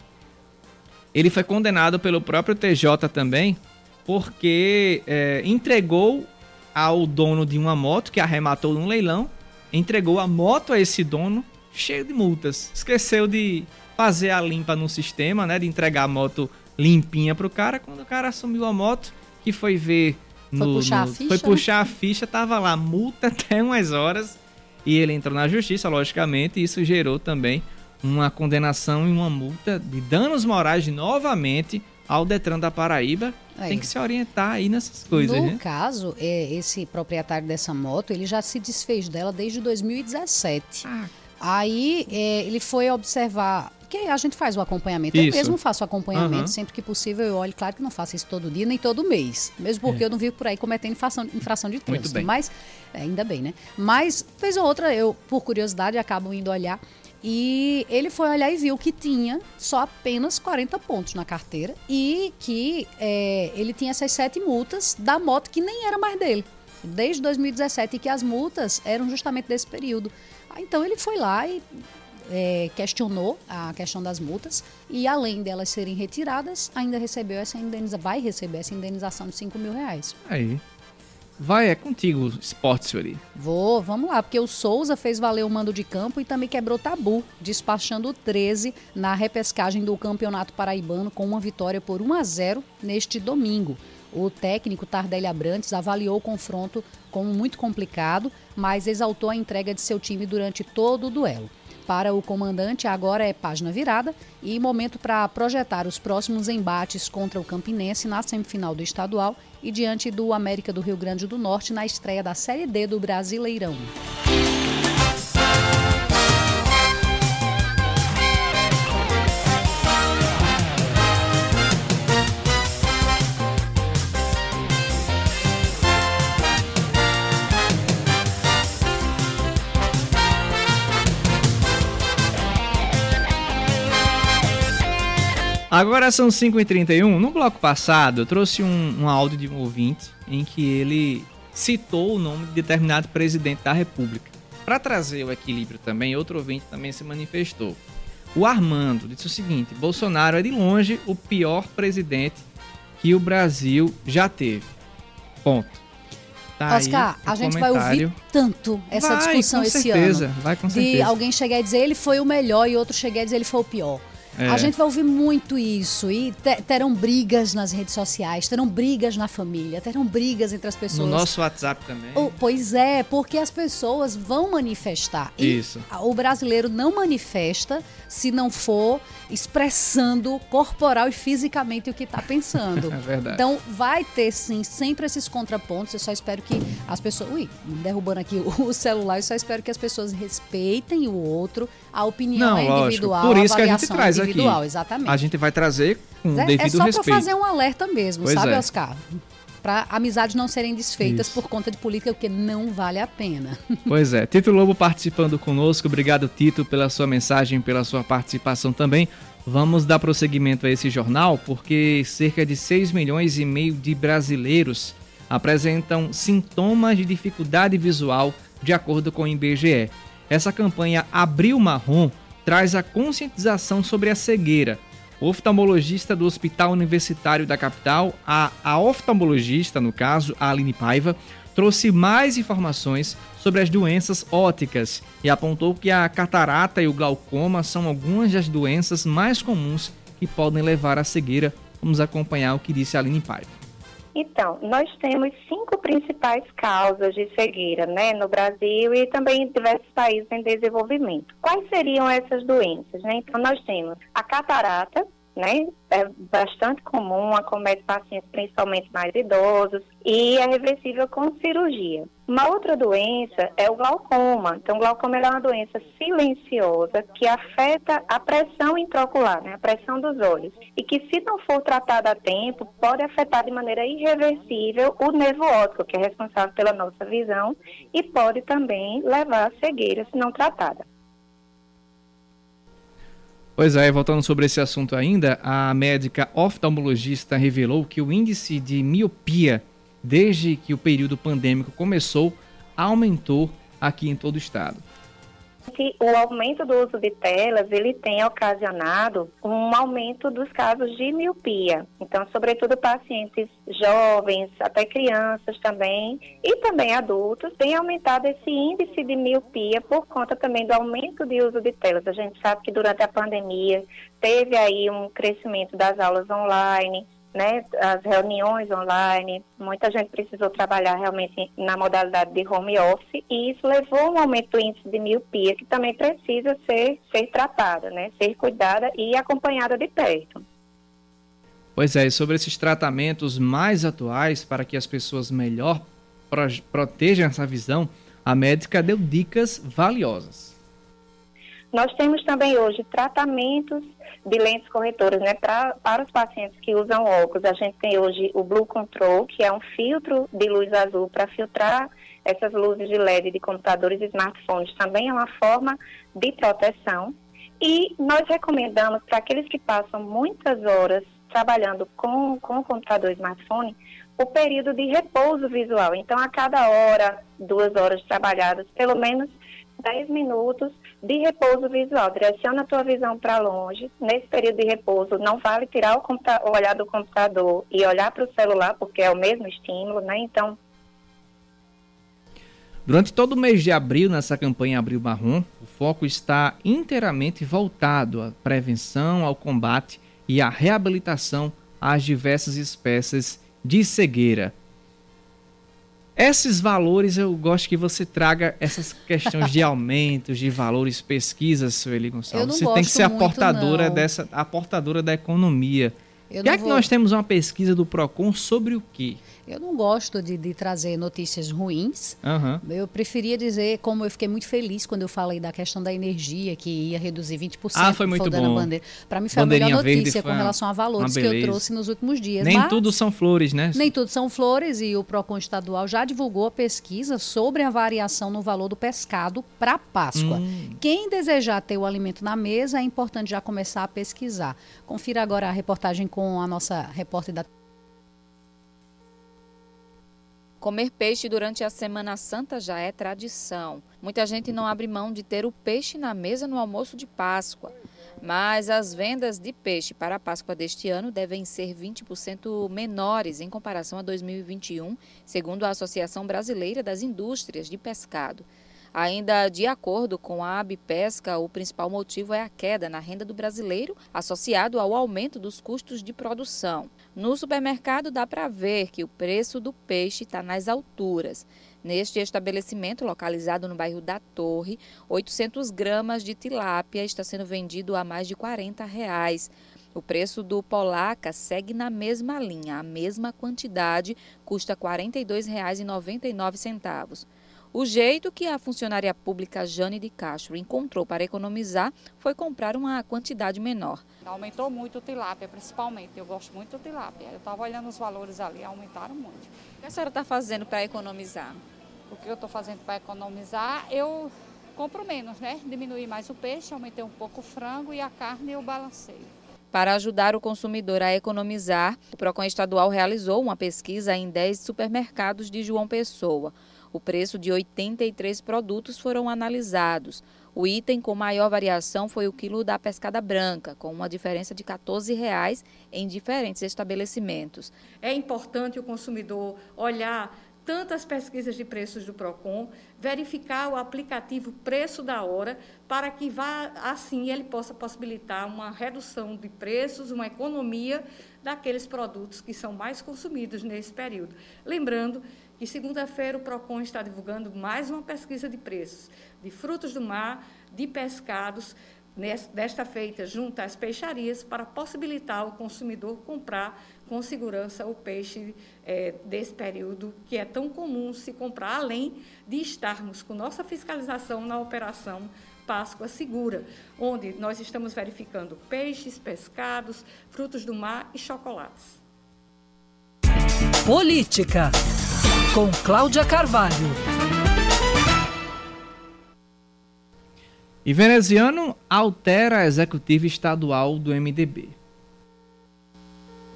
ele foi condenado pelo próprio TJ também porque é, entregou ao dono de uma moto que arrematou num leilão, entregou a moto a esse dono cheio de multas. Esqueceu de fazer a limpa no sistema, né, de entregar a moto limpinha pro cara. Quando o cara assumiu a moto, que foi ver no, Foi puxar no- a ficha, foi né? puxar a ficha, tava lá multa até umas horas e ele entrou na justiça, logicamente, e isso gerou também uma condenação e uma multa de danos morais novamente ao Detran da Paraíba. Aí. Tem que se orientar aí nessas coisas, no né? caso, é, esse proprietário dessa moto, ele já se desfez dela desde 2017. Ah. Aí é, ele foi observar. Que a gente faz o acompanhamento. Eu Isso. mesmo faço o acompanhamento Aham. sempre que possível. Eu olho, claro que não faço isso todo dia nem todo mês. Mesmo porque eu não vivo por aí cometendo infração, infração de É. Trânsito. Mas, é, ainda bem, né? Mas, vez ou outra, eu, por curiosidade, acabo indo olhar. E ele foi olhar e viu que tinha só apenas 40 pontos na carteira e que é, ele tinha essas sete multas da moto que nem era mais dele, desde 2017, e que as multas eram justamente desse período. Ah, Então ele foi lá e é, questionou a questão das multas e além delas serem retiradas, ainda recebeu essa indenização, vai receber essa indenização de 5 mil reais. Aí. Vai, é contigo, esporte, senhor. Vou, vamos lá, porque o Souza fez valer o mando de campo e também quebrou tabu, despachando o 13 na repescagem do Campeonato Paraibano com uma vitória por 1 a 0 neste domingo. O técnico Tardelli Abrantes avaliou o confronto como muito complicado, mas exaltou a entrega de seu time durante todo o duelo. Para o comandante, agora é página virada e momento para projetar os próximos embates contra o Campinense na semifinal do estadual e diante do América do Rio Grande do Norte na estreia da Série D do Brasileirão. Agora são 5h31. No bloco passado, eu trouxe um, um áudio de um ouvinte em que ele citou o nome de determinado presidente da República. Para trazer o equilíbrio também, outro ouvinte também se manifestou. O Armando disse o seguinte: Bolsonaro é de longe o pior presidente que o Brasil já teve. Ponto. Tá Oscar, a gente vai ouvir tanto essa vai, discussão esse certeza, ano. Vai com certeza. De alguém chegar e dizer ele foi o melhor e outro chegar e dizer ele foi o pior. É. A gente vai ouvir muito isso e terão brigas nas redes sociais, terão brigas na família, terão brigas entre as pessoas. No nosso WhatsApp também. Oh, pois é, porque as pessoas vão manifestar. Isso. E o brasileiro não manifesta se não for expressando corporal e fisicamente o que está pensando. é verdade. Então vai ter sim sempre esses contrapontos. Eu só espero que as pessoas. Ui, derrubando aqui o celular, eu só espero que as pessoas respeitem o outro, a opinião não, é individual, lógico. Por isso que a gente traz individual, aqui. exatamente. A gente vai trazer com é, devido respeito. É só para fazer um alerta mesmo, pois sabe, é. Oscar? Para amizades não serem desfeitas Isso. por conta de política, porque não vale a pena. Pois é. Tito Lobo participando conosco. Obrigado, Tito, pela sua mensagem, pela sua participação também. Vamos dar prosseguimento a esse jornal, porque cerca de 6 milhões e meio de brasileiros apresentam sintomas de dificuldade visual, de acordo com o IBGE. Essa campanha Abril Marrom traz a conscientização sobre a cegueira. Oftalmologista do Hospital Universitário da capital, a, a oftalmologista, no caso, a Aline Paiva, trouxe mais informações sobre as doenças óticas e apontou que a catarata e o glaucoma são algumas das doenças mais comuns que podem levar à cegueira. Vamos acompanhar o que disse a Aline Paiva. Então, nós temos cinco principais causas de cegueira, né, no Brasil e também em diversos países em desenvolvimento. Quais seriam essas doenças, né? Então, nós temos a catarata, né? É bastante comum, acomete pacientes principalmente mais idosos e é reversível com cirurgia. Uma outra doença é o glaucoma. Então, o glaucoma é uma doença silenciosa que afeta a pressão intraocular, né? a pressão dos olhos, e que se não for tratada a tempo, pode afetar de maneira irreversível o nervo óptico, que é responsável pela nossa visão, e pode também levar à cegueira se não tratada. Pois é, voltando sobre esse assunto ainda, a médica oftalmologista revelou que o índice de miopia, desde que o período pandêmico começou, aumentou aqui em todo o estado que o aumento do uso de telas ele tem ocasionado um aumento dos casos de miopia. Então, sobretudo pacientes jovens, até crianças também, e também adultos, têm aumentado esse índice de miopia por conta também do aumento de uso de telas. A gente sabe que durante a pandemia teve aí um crescimento das aulas online, né, as reuniões online, muita gente precisou trabalhar realmente na modalidade de home office e isso levou a um aumento do índice de miopia que também precisa ser, ser tratada, né, ser cuidada e acompanhada de perto. Pois é, e sobre esses tratamentos mais atuais para que as pessoas melhor protejam essa visão, a médica deu dicas valiosas. Nós temos também hoje tratamentos de lentes corretoras, né? Pra, para os pacientes que usam óculos, a gente tem hoje o Blue Control, que é um filtro de luz azul para filtrar essas luzes de LED de computadores e smartphones. Também é uma forma de proteção. E nós recomendamos para aqueles que passam muitas horas trabalhando com, com o computador e smartphone, o período de repouso visual. Então, a cada hora, duas horas trabalhadas, pelo menos 10 minutos de repouso visual. Direciona a tua visão para longe. Nesse período de repouso, não vale tirar o, o olhar do computador e olhar para o celular, porque é o mesmo estímulo, né? Então. Durante todo o mês de abril, nessa campanha Abril Marrom, o foco está inteiramente voltado à prevenção, ao combate e à reabilitação às diversas espécies de cegueira. Esses valores eu gosto que você traga essas questões de aumentos, de valores, pesquisas, Sueli Gonçalves. Você tem que ser a portadora não. dessa, a portadora da economia Eu que é vou... que nós temos uma pesquisa do PROCON sobre o quê? Eu não gosto de, de trazer notícias ruins. Uhum. Eu preferia dizer, como eu fiquei muito feliz quando eu falei da questão da energia, que ia reduzir 20%. Ah, foi muito bom. Para mim foi a melhor notícia com relação a valores que eu trouxe nos últimos dias. Nem Mas, tudo são flores, né? Nem tudo são flores e o PROCON estadual já divulgou a pesquisa sobre a variação no valor do pescado para Páscoa. Hum. Quem desejar ter o alimento na mesa, é importante já começar a pesquisar. Confira agora a reportagem com a nossa repórter da Comer peixe durante a Semana Santa já é tradição. Muita gente não abre mão de ter o peixe na mesa no almoço de Páscoa. Mas as vendas de peixe para a Páscoa deste ano devem ser 20% menores em comparação a 2021, segundo a Associação Brasileira das Indústrias de Pescado. Ainda de acordo com a Abpesca, o principal motivo é a queda na renda do brasileiro, associado ao aumento dos custos de produção. No supermercado dá para ver que o preço do peixe está nas alturas. Neste estabelecimento, localizado no bairro da Torre, 800 gramas de tilápia está sendo vendido a mais de 40 reais. O preço do polaca segue na mesma linha, a mesma quantidade custa R$ 42,99. O jeito que a funcionária pública Jane de Castro encontrou para economizar foi comprar uma quantidade menor. Aumentou muito o tilápia, principalmente. Eu gosto muito do tilápia. Eu estava olhando os valores ali, aumentaram muito. O que a senhora está fazendo para economizar? O que eu estou fazendo para economizar, eu compro menos, né? Diminuir mais o peixe, aumentei um pouco o frango e a carne eu balanceio. Para ajudar o consumidor a economizar, o PROCON estadual realizou uma pesquisa em 10 supermercados de João Pessoa. O preço de 83 produtos foram analisados. O item com maior variação foi o quilo da pescada branca, com uma diferença de 14 reais em diferentes estabelecimentos. É importante o consumidor olhar tantas pesquisas de preços do Procon, verificar o aplicativo preço da hora, para que vá assim ele possa possibilitar uma redução de preços, uma economia daqueles produtos que são mais consumidos nesse período. Lembrando que segunda-feira o PROCON está divulgando mais uma pesquisa de preços de frutos do mar, de pescados, desta feita junto às peixarias, para possibilitar o consumidor comprar com segurança o peixe é, desse período, que é tão comum se comprar, além de estarmos com nossa fiscalização na operação Páscoa Segura, onde nós estamos verificando peixes, pescados, frutos do mar e chocolates. Política com Cláudia Carvalho. E veneziano altera a executiva estadual do MDB.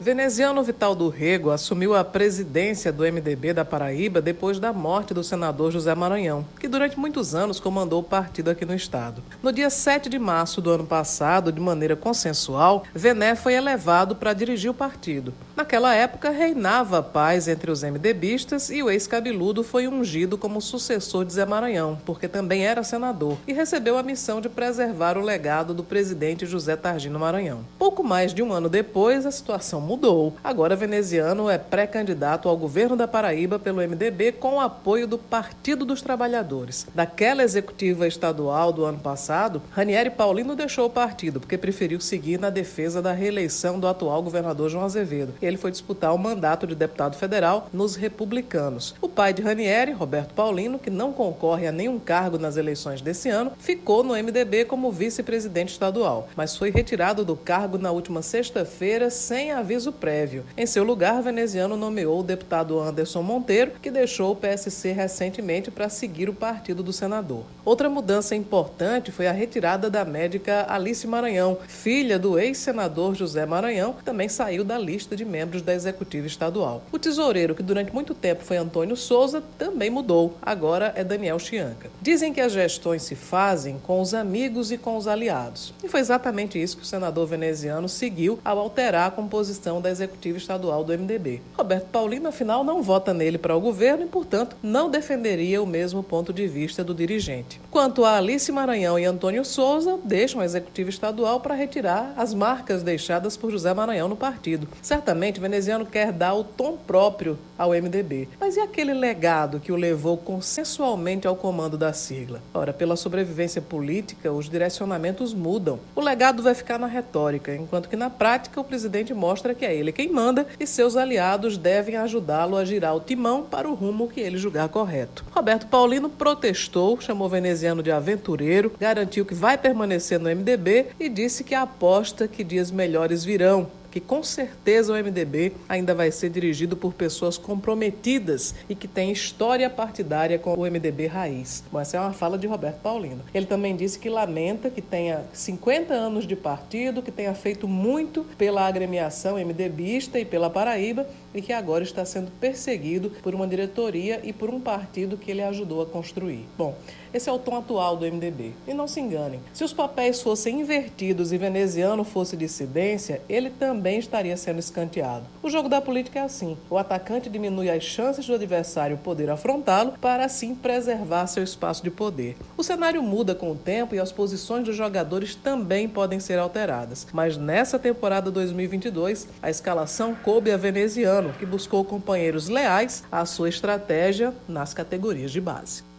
Veneziano Vital do Rego assumiu a presidência do MDB da Paraíba depois da morte do senador José Maranhão, que durante muitos anos comandou o partido aqui no estado. No dia 7 de março do ano passado, de maneira consensual, Vené foi elevado para dirigir o partido. Naquela época, reinava a paz entre os MDBistas e o ex-cabeludo foi ungido como sucessor de Zé Maranhão, porque também era senador, e recebeu a missão de preservar o legado do presidente José Targino Maranhão. Pouco mais de um ano depois, a situação mudou. Agora, veneziano é pré-candidato ao governo da Paraíba pelo MDB com o apoio do Partido dos Trabalhadores. Daquela executiva estadual do ano passado, Ranieri Paulino deixou o partido porque preferiu seguir na defesa da reeleição do atual governador João Azevedo. Ele foi disputar o mandato de deputado federal nos republicanos. O pai de Ranieri, Roberto Paulino, que não concorre a nenhum cargo nas eleições desse ano, ficou no MDB como vice-presidente estadual, mas foi retirado do cargo na última sexta-feira sem aviso aviso prévio. Em seu lugar, veneziano nomeou o deputado Anderson Monteiro, que deixou o PSC recentemente para seguir o partido do senador. Outra mudança importante foi a retirada da médica Alice Maranhão, filha do ex-senador José Maranhão, que também saiu da lista de membros da executiva estadual. O tesoureiro, que durante muito tempo foi Antônio Souza, também mudou. Agora é Daniel Chianca. Dizem que as gestões se fazem com os amigos e com os aliados. E foi exatamente isso que o senador veneziano seguiu ao alterar a composição da executiva estadual do MDB. Roberto Paulino, afinal, não vota nele para o governo e, portanto, não defenderia o mesmo ponto de vista do dirigente. Quanto a Alice Maranhão e Antônio Souza, deixam a executiva estadual para retirar as marcas deixadas por José Maranhão no partido. Certamente, o veneziano quer dar o tom próprio ao MDB. Mas e aquele legado que o levou consensualmente ao comando da sigla? Ora, pela sobrevivência política, os direcionamentos mudam. O legado vai ficar na retórica, enquanto que na prática o presidente mostra mostra que é ele quem manda e seus aliados devem ajudá-lo a girar o timão para o rumo que ele julgar correto. Roberto Paulino protestou, chamou o veneziano de aventureiro, garantiu que vai permanecer no MDB e disse que aposta que dias melhores virão que com certeza o MDB ainda vai ser dirigido por pessoas comprometidas e que têm história partidária com o MDB raiz. Bom, essa é uma fala de Roberto Paulino. Ele também disse que lamenta que tenha 50 anos de partido, que tenha feito muito pela agremiação MDBista e pela Paraíba e que agora está sendo perseguido por uma diretoria e por um partido que ele ajudou a construir. Bom, esse é o tom atual do MDB. E não se enganem, se os papéis fossem invertidos e veneziano fosse dissidência, ele também estaria sendo escanteado. O jogo da política é assim: o atacante diminui as chances do adversário poder afrontá-lo para assim preservar seu espaço de poder. O cenário muda com o tempo e as posições dos jogadores também podem ser alteradas. Mas nessa temporada 2022, a escalação coube a veneziano, que buscou companheiros leais à sua estratégia nas categorias de base.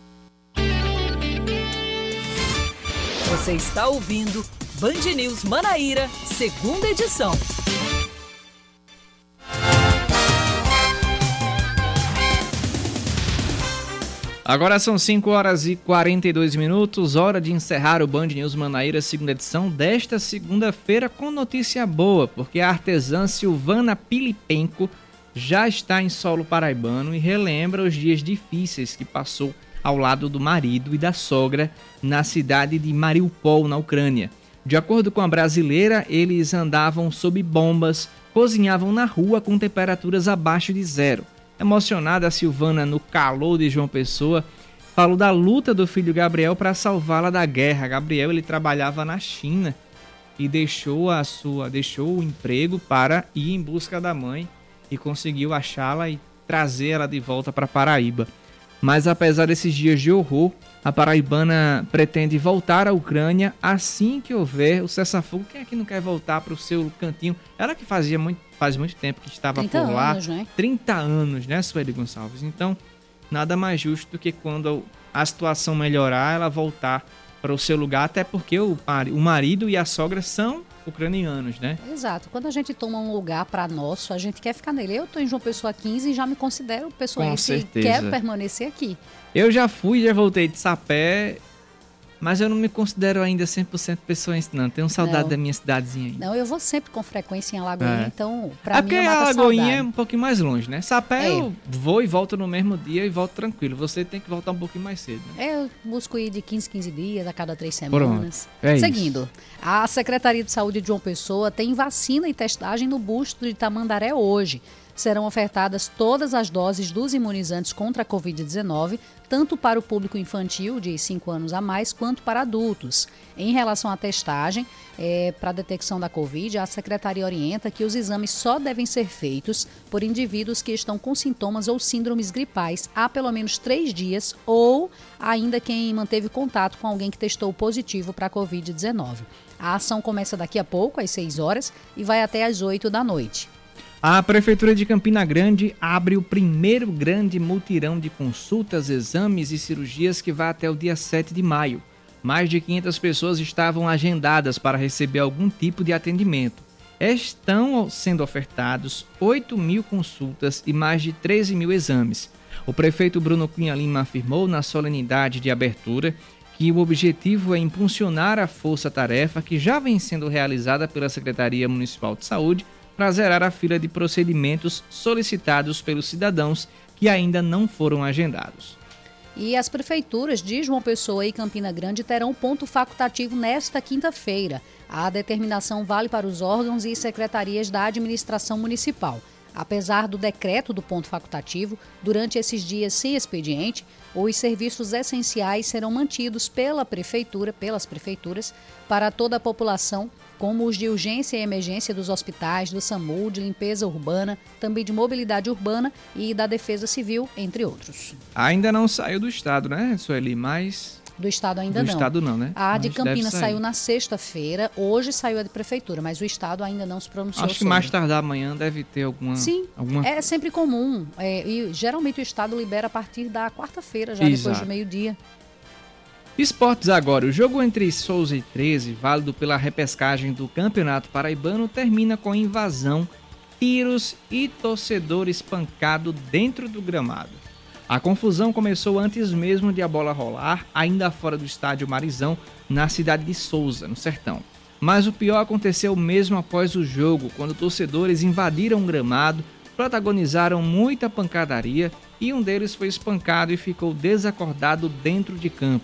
Você está ouvindo Band News Manaíra, segunda edição. Agora são 5 horas e 42 minutos, hora de encerrar o Band News Manaíra, segunda edição desta segunda-feira com notícia boa, porque a artesã Silvana Pilipenco já está em solo paraibano e relembra os dias difíceis que passou ao lado do marido e da sogra na cidade de Mariupol, na Ucrânia. De acordo com a brasileira, eles andavam sob bombas, cozinhavam na rua com temperaturas abaixo de zero. Emocionada, a Silvana, no calor de João Pessoa, falou da luta do filho Gabriel para salvá-la da guerra. Gabriel ele trabalhava na China e deixou a sua, deixou o emprego para ir em busca da mãe e conseguiu achá-la e trazer ela de volta para Paraíba. Mas apesar desses dias de horror, a paraibana pretende voltar à Ucrânia assim que houver o cessar-fogo. Quem é que não quer voltar para o seu cantinho? Ela que fazia muito, faz muito tempo que estava por lá. Anos, né? 30 anos, né, Sueli Gonçalves? Então, nada mais justo do que quando a situação melhorar, ela voltar para o seu lugar, até porque o, o marido e a sogra são ucranianos, né? Exato. Quando a gente toma um lugar para nosso, a gente quer ficar nele. Eu estou em João Pessoa 15 e já me considero pessoense e quero permanecer aqui. Eu já fui, já voltei de Sapé mas eu não me considero ainda 100% pessoense, não. Tenho saudade não. da minha cidadezinha ainda. Não, eu vou sempre com frequência em Alagoinha, é. então pra é mim é a Alagoinha saudade. é um pouquinho mais longe, né? Sapé é. eu vou e volto no mesmo dia e volto tranquilo. Você tem que voltar um pouquinho mais cedo. Né? Eu busco ir de 15, 15 dias, a cada três semanas. É Seguindo, isso. a Secretaria de Saúde de João Pessoa tem vacina e testagem no busto de Tamandaré hoje serão ofertadas todas as doses dos imunizantes contra a Covid-19, tanto para o público infantil de 5 anos a mais, quanto para adultos. Em relação à testagem é, para a detecção da Covid, a Secretaria orienta que os exames só devem ser feitos por indivíduos que estão com sintomas ou síndromes gripais há pelo menos três dias ou ainda quem manteve contato com alguém que testou positivo para a Covid-19. A ação começa daqui a pouco, às 6 horas, e vai até às 8 da noite. A Prefeitura de Campina Grande abre o primeiro grande multirão de consultas, exames e cirurgias que vai até o dia 7 de maio. Mais de 500 pessoas estavam agendadas para receber algum tipo de atendimento. Estão sendo ofertados 8 mil consultas e mais de 13 mil exames. O prefeito Bruno Cunha Lima afirmou na solenidade de abertura que o objetivo é impulsionar a força-tarefa que já vem sendo realizada pela Secretaria Municipal de Saúde para zerar a fila de procedimentos solicitados pelos cidadãos que ainda não foram agendados. E as prefeituras de João Pessoa e Campina Grande terão ponto facultativo nesta quinta-feira. A determinação vale para os órgãos e secretarias da administração municipal. Apesar do decreto do ponto facultativo, durante esses dias sem expediente, os serviços essenciais serão mantidos pela prefeitura, pelas prefeituras, para toda a população como os de urgência e emergência dos hospitais, do SAMU, de limpeza urbana, também de mobilidade urbana e da defesa civil, entre outros. Ainda não saiu do estado, né, Sueli? Mas do estado ainda do não. Do estado não, né? A de Campinas saiu na sexta-feira, hoje saiu a de prefeitura, mas o estado ainda não se pronunciou Acho que sobre. mais tardar amanhã deve ter alguma... Sim, alguma... é sempre comum. É, e geralmente o estado libera a partir da quarta-feira, já Exato. depois do meio-dia. Esportes agora. O jogo entre Souza e 13, válido pela repescagem do Campeonato Paraibano, termina com invasão tiros e torcedor espancado dentro do gramado. A confusão começou antes mesmo de a bola rolar, ainda fora do estádio Marizão, na cidade de Souza, no Sertão. Mas o pior aconteceu mesmo após o jogo, quando torcedores invadiram o gramado, protagonizaram muita pancadaria e um deles foi espancado e ficou desacordado dentro de campo.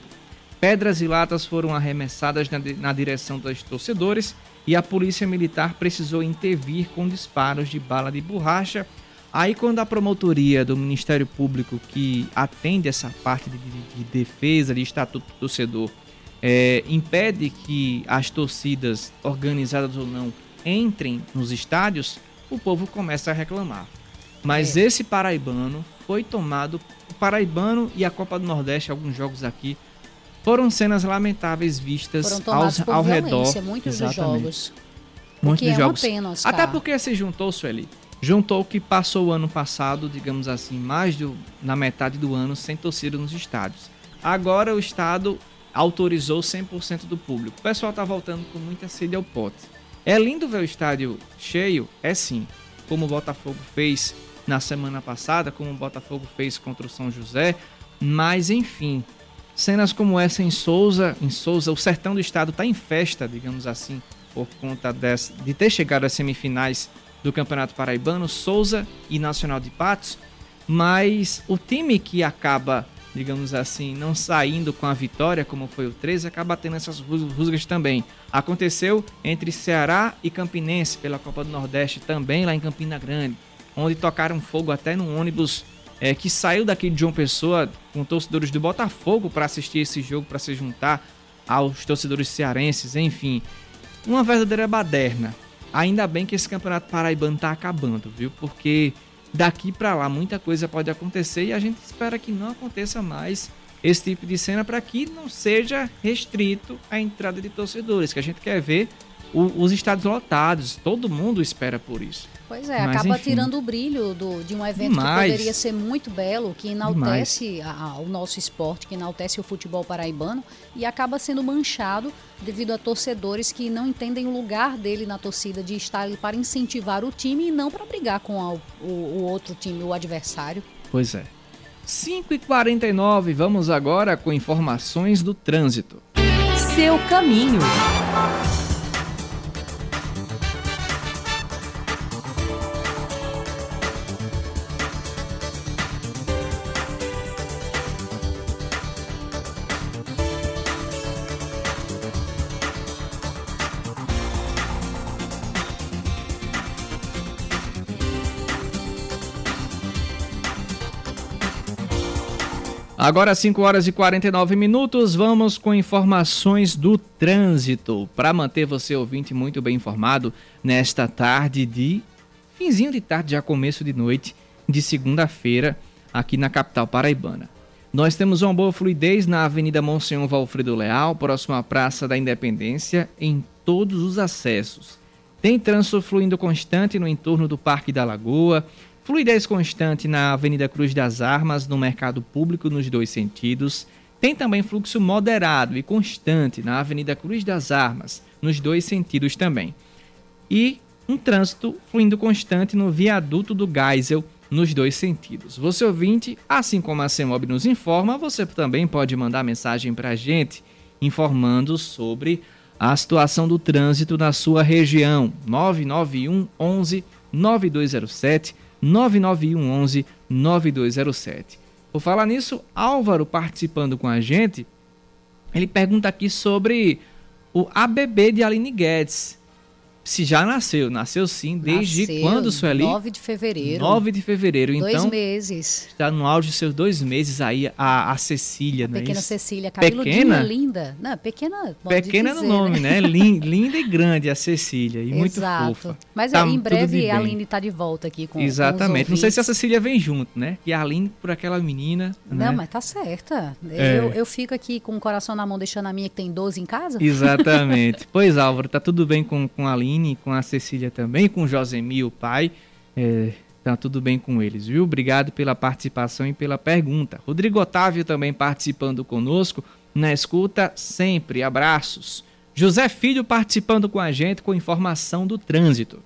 Pedras e latas foram arremessadas na, direção dos torcedores e a polícia militar precisou intervir com disparos de bala de borracha. Aí, quando a promotoria do Ministério Público, que atende essa parte de, de, de defesa de estatuto do torcedor, é, impede que as torcidas, organizadas ou não, entrem nos estádios, o povo começa a reclamar. Mas é. esse paraibano foi tomado. O paraibano e a Copa do Nordeste, alguns jogos aqui, foram cenas lamentáveis vistas ao, ao redor. Muitos Exatamente. dos jogos. Muitos dos é jogos. Pena, Até porque se juntou, Sueli. Juntou o que passou o ano passado, digamos assim, mais do, na metade do ano, sem torcida nos estádios. Agora o Estado autorizou 100% do público. O pessoal tá voltando com muita sede ao pote. É lindo ver o estádio cheio? É sim. Como o Botafogo fez na semana passada, como o Botafogo fez contra o São José. Mas enfim, Cenas como essa em Souza, em Souza, o sertão do estado está em festa, digamos assim, por conta dessa, de ter chegado às semifinais do Campeonato Paraibano, Souza e Nacional de Patos, mas o time que acaba, digamos assim, não saindo com a vitória, como foi o 13, acaba tendo essas rusgas também. Aconteceu entre Ceará e Campinense pela Copa do Nordeste também lá em Campina Grande, onde tocaram fogo até no ônibus é, que saiu daqui de João Pessoa com torcedores do Botafogo para assistir esse jogo, para se juntar aos torcedores cearenses, enfim. Uma verdadeira baderna. Ainda bem que esse campeonato paraibano está acabando, viu? Porque daqui para lá muita coisa pode acontecer e a gente espera que não aconteça mais esse tipo de cena para que não seja restrito a entrada de torcedores, que a gente quer ver o, os estádios lotados, todo mundo espera por isso. Pois é, Mas, acaba enfim. tirando o brilho do, de um evento Demais. que poderia ser muito belo, que enaltece a, o nosso esporte, que enaltece o futebol paraibano e acaba sendo manchado devido a torcedores que não entendem o lugar dele na torcida, de estar ali para incentivar o time e não para brigar com a, o, o outro time, o adversário. Pois é. 5h49, vamos agora com informações do trânsito. Seu caminho. Agora 5 horas e 49 minutos, vamos com informações do trânsito para manter você ouvinte muito bem informado nesta tarde de finzinho de tarde, já começo de noite de segunda-feira aqui na capital paraibana. Nós temos uma boa fluidez na Avenida Monsenhor Valfredo Leal, próximo à Praça da Independência, em todos os acessos. Tem trânsito fluindo constante no entorno do Parque da Lagoa, Fluidez constante na Avenida Cruz das Armas, no mercado público nos dois sentidos. Tem também fluxo moderado e constante na Avenida Cruz das Armas, nos dois sentidos também. E um trânsito fluindo constante no viaduto do Geisel, nos dois sentidos. Você ouvinte, assim como a CEMOB nos informa, você também pode mandar mensagem para a gente informando sobre a situação do trânsito na sua região. 991 11 9207 99111 9207. Por falar nisso, Álvaro participando com a gente, ele pergunta aqui sobre o ABB de Aline Guedes se já nasceu, nasceu sim, desde nasceu, quando, Sueli? 9 de fevereiro. 9 de fevereiro, dois então. Dois meses. Está no auge dos seus dois meses aí, a, a Cecília, a né? Pequena isso? Cecília, cabeludinha pequena, linda. Não, pequena, Pequena dizer, no nome, né? né? linda e grande a Cecília, e muito Exato. fofa. Mas tá em breve a Aline está de volta aqui com Exatamente. Com Não sei se a Cecília vem junto, né? E a Aline por aquela menina. Não, né? mas tá certa. É. Eu, eu fico aqui com o coração na mão, deixando a minha que tem 12 em casa. Exatamente. pois, Álvaro, tá tudo bem com, com a Aline, com a Cecília também, com Josemir, o pai. É, tá tudo bem com eles, viu? Obrigado pela participação e pela pergunta. Rodrigo Otávio também participando conosco na escuta sempre. Abraços. José Filho participando com a gente com informação do trânsito.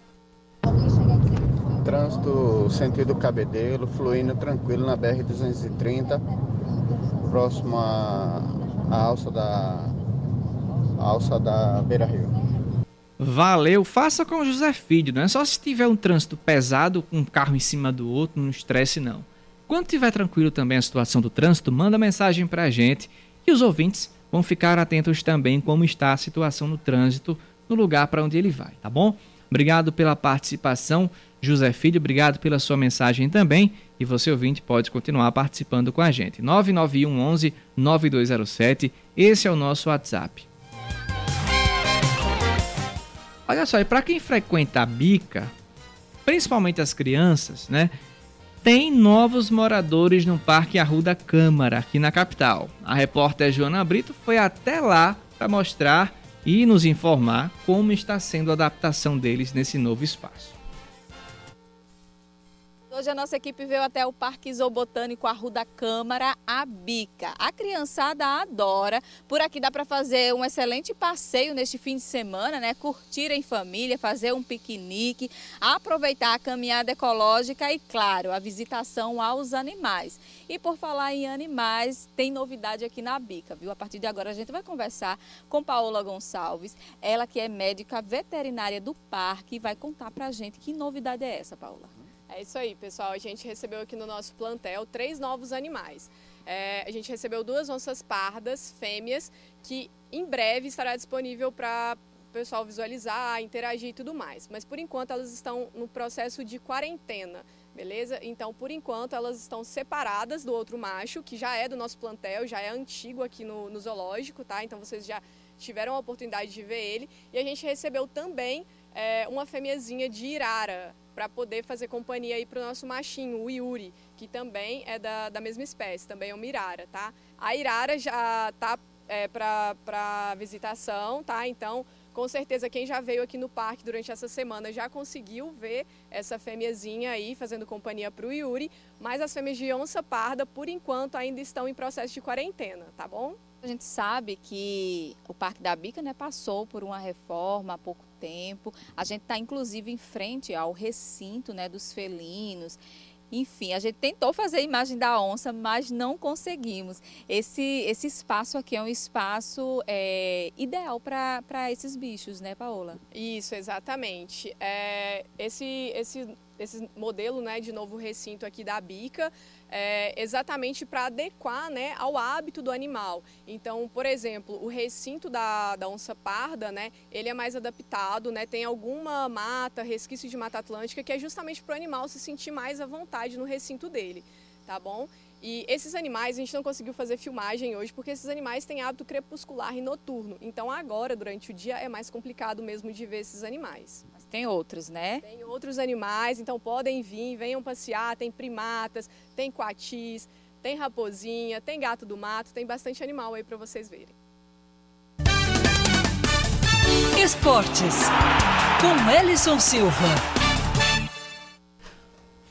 trânsito sentido Cabedelo, fluindo tranquilo na BR-230, próximo à alça da à alça da Beira Rio. Valeu, faça com o José Filho, não é só se tiver um trânsito pesado, um carro em cima do outro, não estresse não. Quando tiver tranquilo também a situação do trânsito, manda mensagem pra gente e os ouvintes vão ficar atentos também como está a situação no trânsito no lugar para onde ele vai, tá bom? Obrigado pela participação, José Filho, obrigado pela sua mensagem também. E você, ouvinte, pode continuar participando com a gente. 991 11 9207, esse é o nosso WhatsApp. Olha só, e para quem frequenta a bica, principalmente as crianças, né? Tem novos moradores no Parque Arruda Câmara, aqui na capital. A repórter Joana Brito foi até lá para mostrar e nos informar como está sendo a adaptação deles nesse novo espaço. Hoje a nossa equipe veio até o Parque Zoobotânico Arruda Câmara, a Bica. A criançada adora. Por aqui dá para fazer um excelente passeio neste fim de semana, né? Curtir em família, fazer um piquenique, aproveitar a caminhada ecológica e, claro, a visitação aos animais. E por falar em animais, tem novidade aqui na Bica, viu? A partir de agora a gente vai conversar com Paola Gonçalves, ela que é médica veterinária do parque e vai contar pra gente que novidade é essa, Paola. É isso aí, pessoal. A gente recebeu aqui no nosso plantel três novos animais. É, a gente recebeu duas onças pardas, fêmeas, que em breve estará disponível para o pessoal visualizar, interagir e tudo mais. Mas por enquanto elas estão no processo de quarentena, beleza? Então, por enquanto, elas estão separadas do outro macho, que já é do nosso plantel, já é antigo aqui no, no zoológico, tá? Então vocês já tiveram a oportunidade de ver ele. E a gente recebeu também é, uma fêmeazinha de Irara, para poder fazer companhia aí para o nosso machinho, o Yuri, que também é da, da mesma espécie, também é uma Irara, tá? A Irara já tá é, para visitação, tá? Então, com certeza, quem já veio aqui no parque durante essa semana já conseguiu ver essa fêmeazinha aí fazendo companhia para o Yuri, mas as fêmeas de onça parda, por enquanto, ainda estão em processo de quarentena, tá bom? A gente sabe que o Parque da Bica né, passou por uma reforma há pouco tempo. A gente está, inclusive, em frente ao recinto né, dos felinos. Enfim, a gente tentou fazer a imagem da onça, mas não conseguimos. Esse, esse espaço aqui é um espaço é, ideal para esses bichos, né, Paola? Isso, exatamente. É, esse, esse, esse modelo né, de novo recinto aqui da Bica é, exatamente para adequar né, ao hábito do animal. Então, por exemplo, o recinto da, da onça parda, né, ele é mais adaptado, né, tem alguma mata, resquício de mata atlântica, que é justamente para o animal se sentir mais à vontade no recinto dele, tá bom? E esses animais, a gente não conseguiu fazer filmagem hoje, porque esses animais têm hábito crepuscular e noturno. Então agora, durante o dia, é mais complicado mesmo de ver esses animais. Tem outros, né? Tem outros animais, então podem vir, venham passear, tem primatas, tem coatis, tem raposinha, tem gato do mato, tem bastante animal aí para vocês verem. Esportes, com Ellison Silva.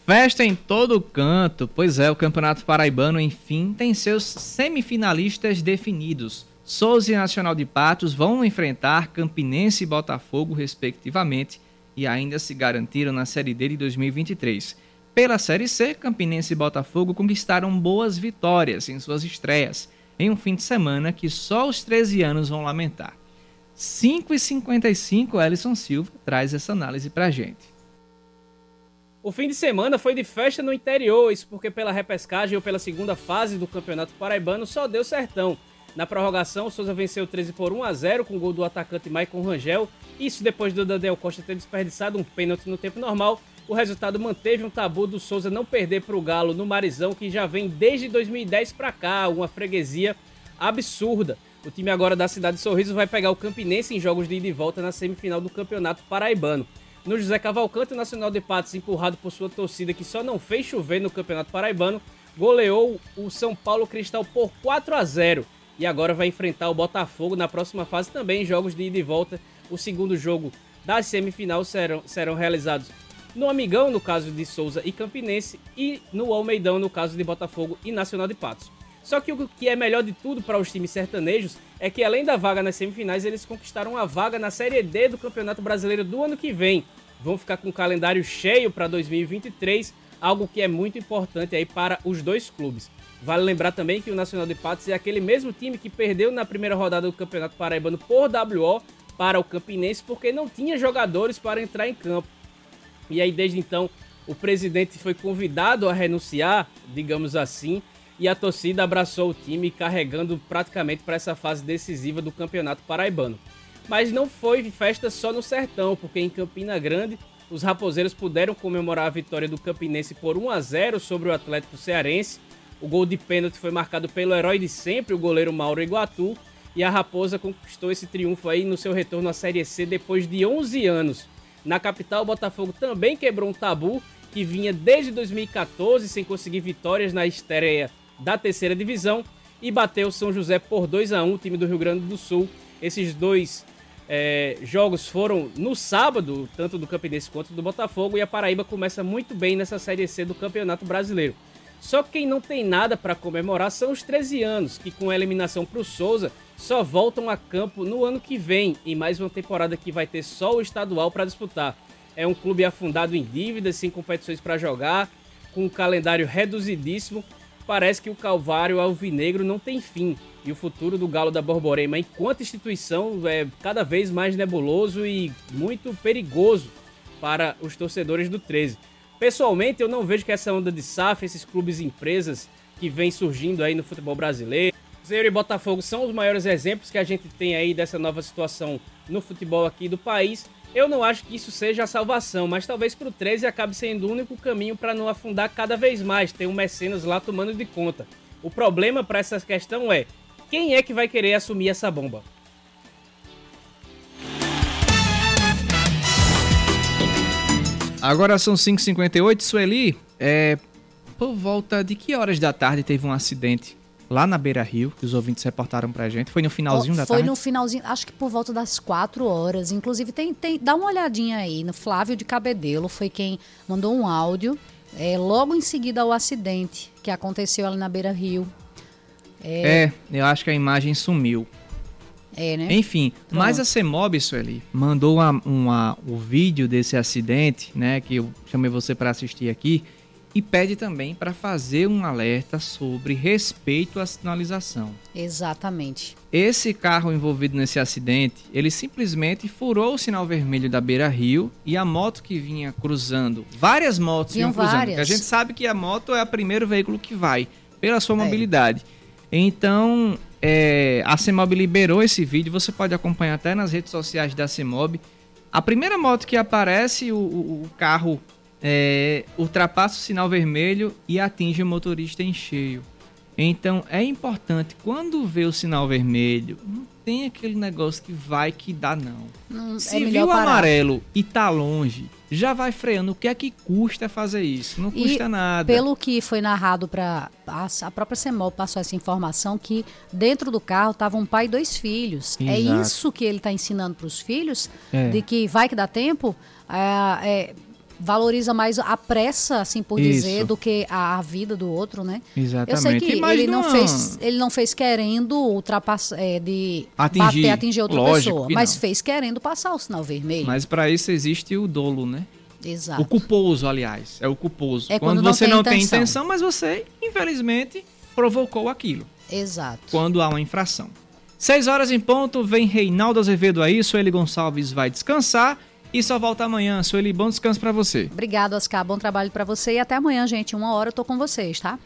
Festa em todo canto, pois é, o Campeonato Paraibano, enfim, tem seus semifinalistas definidos. Souza e Nacional de Patos vão enfrentar Campinense e Botafogo, respectivamente, e ainda se garantiram na Série D de 2023. Pela Série C, Campinense e Botafogo conquistaram boas vitórias em suas estreias, em um fim de semana que só os 13 anos vão lamentar. 5 e 55 Ellison Silva traz essa análise pra gente. O fim de semana foi de festa no interior, isso porque pela repescagem ou pela segunda fase do Campeonato Paraibano só deu sertão. Na prorrogação, o Souza venceu 13 por 1 a 0 com o gol do atacante Maicon Rangel. Isso depois do Daniel Costa ter desperdiçado um pênalti no tempo normal. O resultado manteve um tabu do Souza não perder para o Galo no Marizão, que já vem desde 2010 para cá, uma freguesia absurda. O time agora da cidade de Sorriso vai pegar o Campinense em jogos de ida e volta na semifinal do Campeonato Paraibano. No José Cavalcante, o Nacional de Patos, empurrado por sua torcida que só não fez chover no Campeonato Paraibano, goleou o São Paulo Cristal por 4 a 0 e agora vai enfrentar o Botafogo na próxima fase também jogos de ida e volta. O segundo jogo da semifinal serão, serão realizados no Amigão, no caso de Souza e Campinense, e no Almeidão, no caso de Botafogo e Nacional de Patos. Só que o que é melhor de tudo para os times sertanejos é que além da vaga nas semifinais, eles conquistaram a vaga na Série D do Campeonato Brasileiro do ano que vem. vão ficar com o calendário cheio para 2023, algo que é muito importante aí para os dois clubes. Vale lembrar também que o Nacional de Patos é aquele mesmo time que perdeu na primeira rodada do Campeonato Paraibano por WO para o Campinense porque não tinha jogadores para entrar em campo. E aí desde então o presidente foi convidado a renunciar, digamos assim, e a torcida abraçou o time carregando praticamente para essa fase decisiva do Campeonato Paraibano. Mas não foi festa só no Sertão, porque em Campina Grande os raposeiros puderam comemorar a vitória do Campinense por 1 a 0 sobre o Atlético Cearense. O gol de pênalti foi marcado pelo herói de sempre, o goleiro Mauro Iguatu, e a Raposa conquistou esse triunfo aí no seu retorno à Série C depois de 11 anos. Na capital, o Botafogo também quebrou um tabu que vinha desde 2014 sem conseguir vitórias na estreia da terceira divisão e bateu São José por 2 a 1 o time do Rio Grande do Sul. Esses dois é, jogos foram no sábado, tanto do Campinense quanto do Botafogo, e a Paraíba começa muito bem nessa Série C do Campeonato Brasileiro. Só que quem não tem nada para comemorar são os 13 anos, que com a eliminação para o Souza só voltam a campo no ano que vem, em mais uma temporada que vai ter só o estadual para disputar. É um clube afundado em dívidas, sem competições para jogar, com um calendário reduzidíssimo. Parece que o calvário alvinegro não tem fim e o futuro do Galo da Borborema, enquanto instituição, é cada vez mais nebuloso e muito perigoso para os torcedores do 13. Pessoalmente, eu não vejo que essa onda de SAF, esses clubes e empresas que vem surgindo aí no futebol brasileiro, Cruzeiro e Botafogo são os maiores exemplos que a gente tem aí dessa nova situação no futebol aqui do país. Eu não acho que isso seja a salvação, mas talvez para o 13 acabe sendo o único caminho para não afundar cada vez mais, ter um mecenas lá tomando de conta. O problema para essa questão é quem é que vai querer assumir essa bomba? Agora são 5h58, Sueli. É, por volta de que horas da tarde teve um acidente lá na Beira Rio, que os ouvintes reportaram pra gente? Foi no finalzinho Oh, da foi tarde? no finalzinho, acho que por volta das 4 horas. Inclusive, tem, tem, dá uma olhadinha aí no Flávio de Cabedelo, foi quem mandou um áudio. é, logo em seguida ao acidente que aconteceu ali na Beira Rio. É, eu acho que a imagem sumiu. É, né? Enfim, mas Pronto. a CEMOB, Sueli, mandou uma, uma- o vídeo desse acidente, né, que eu chamei você para assistir aqui, e pede também para fazer um alerta sobre respeito à sinalização. Exatamente. Esse carro envolvido nesse acidente, ele simplesmente furou o sinal vermelho da Beira Rio e a moto que vinha cruzando, várias motos Vinham vinham cruzando, várias. a gente sabe que a moto é o primeiro veículo que vai, pela É. sua mobilidade. Então, é, a CEMOB liberou esse vídeo, você pode acompanhar até nas redes sociais da CEMOB. A primeira moto que aparece, o, o- carro é, ultrapassa o sinal vermelho e atinge o motorista em cheio. Então é importante, quando vê o sinal vermelho, não tem aquele negócio que vai que dá, não. Não, Se é viu o amarelo e tá longe, já vai freando. O que é que custa fazer isso? Não custa E nada. Pelo que foi narrado para a, a própria CEMOL passou essa informação que dentro do carro tava um pai e dois filhos. É Exato. isso que ele está ensinando para os filhos, É. de que vai que dá tempo, é, é, valoriza mais a pressa, assim por Isso. dizer, do que a, a vida do outro, né? Exatamente. Eu sei que ele não fez, ele não fez querendo ultrapassar, é, de Atingir. bater, atingir outra Lógico pessoa, mas não. fez querendo passar o sinal vermelho. Mas para isso existe o dolo, né? Exato. O culposo, aliás. É o culposo. É quando, quando não você tem não tem intenção. intenção, mas você, infelizmente, provocou aquilo. Exato. Quando há uma infração. Seis horas em ponto, vem Reinaldo Azevedo aí, Sueli Gonçalves vai descansar e só volta amanhã. Sueli, bom descanso para você. Obrigado, Oscar. Bom trabalho para você e até amanhã, gente. Uma hora eu tô com vocês, tá?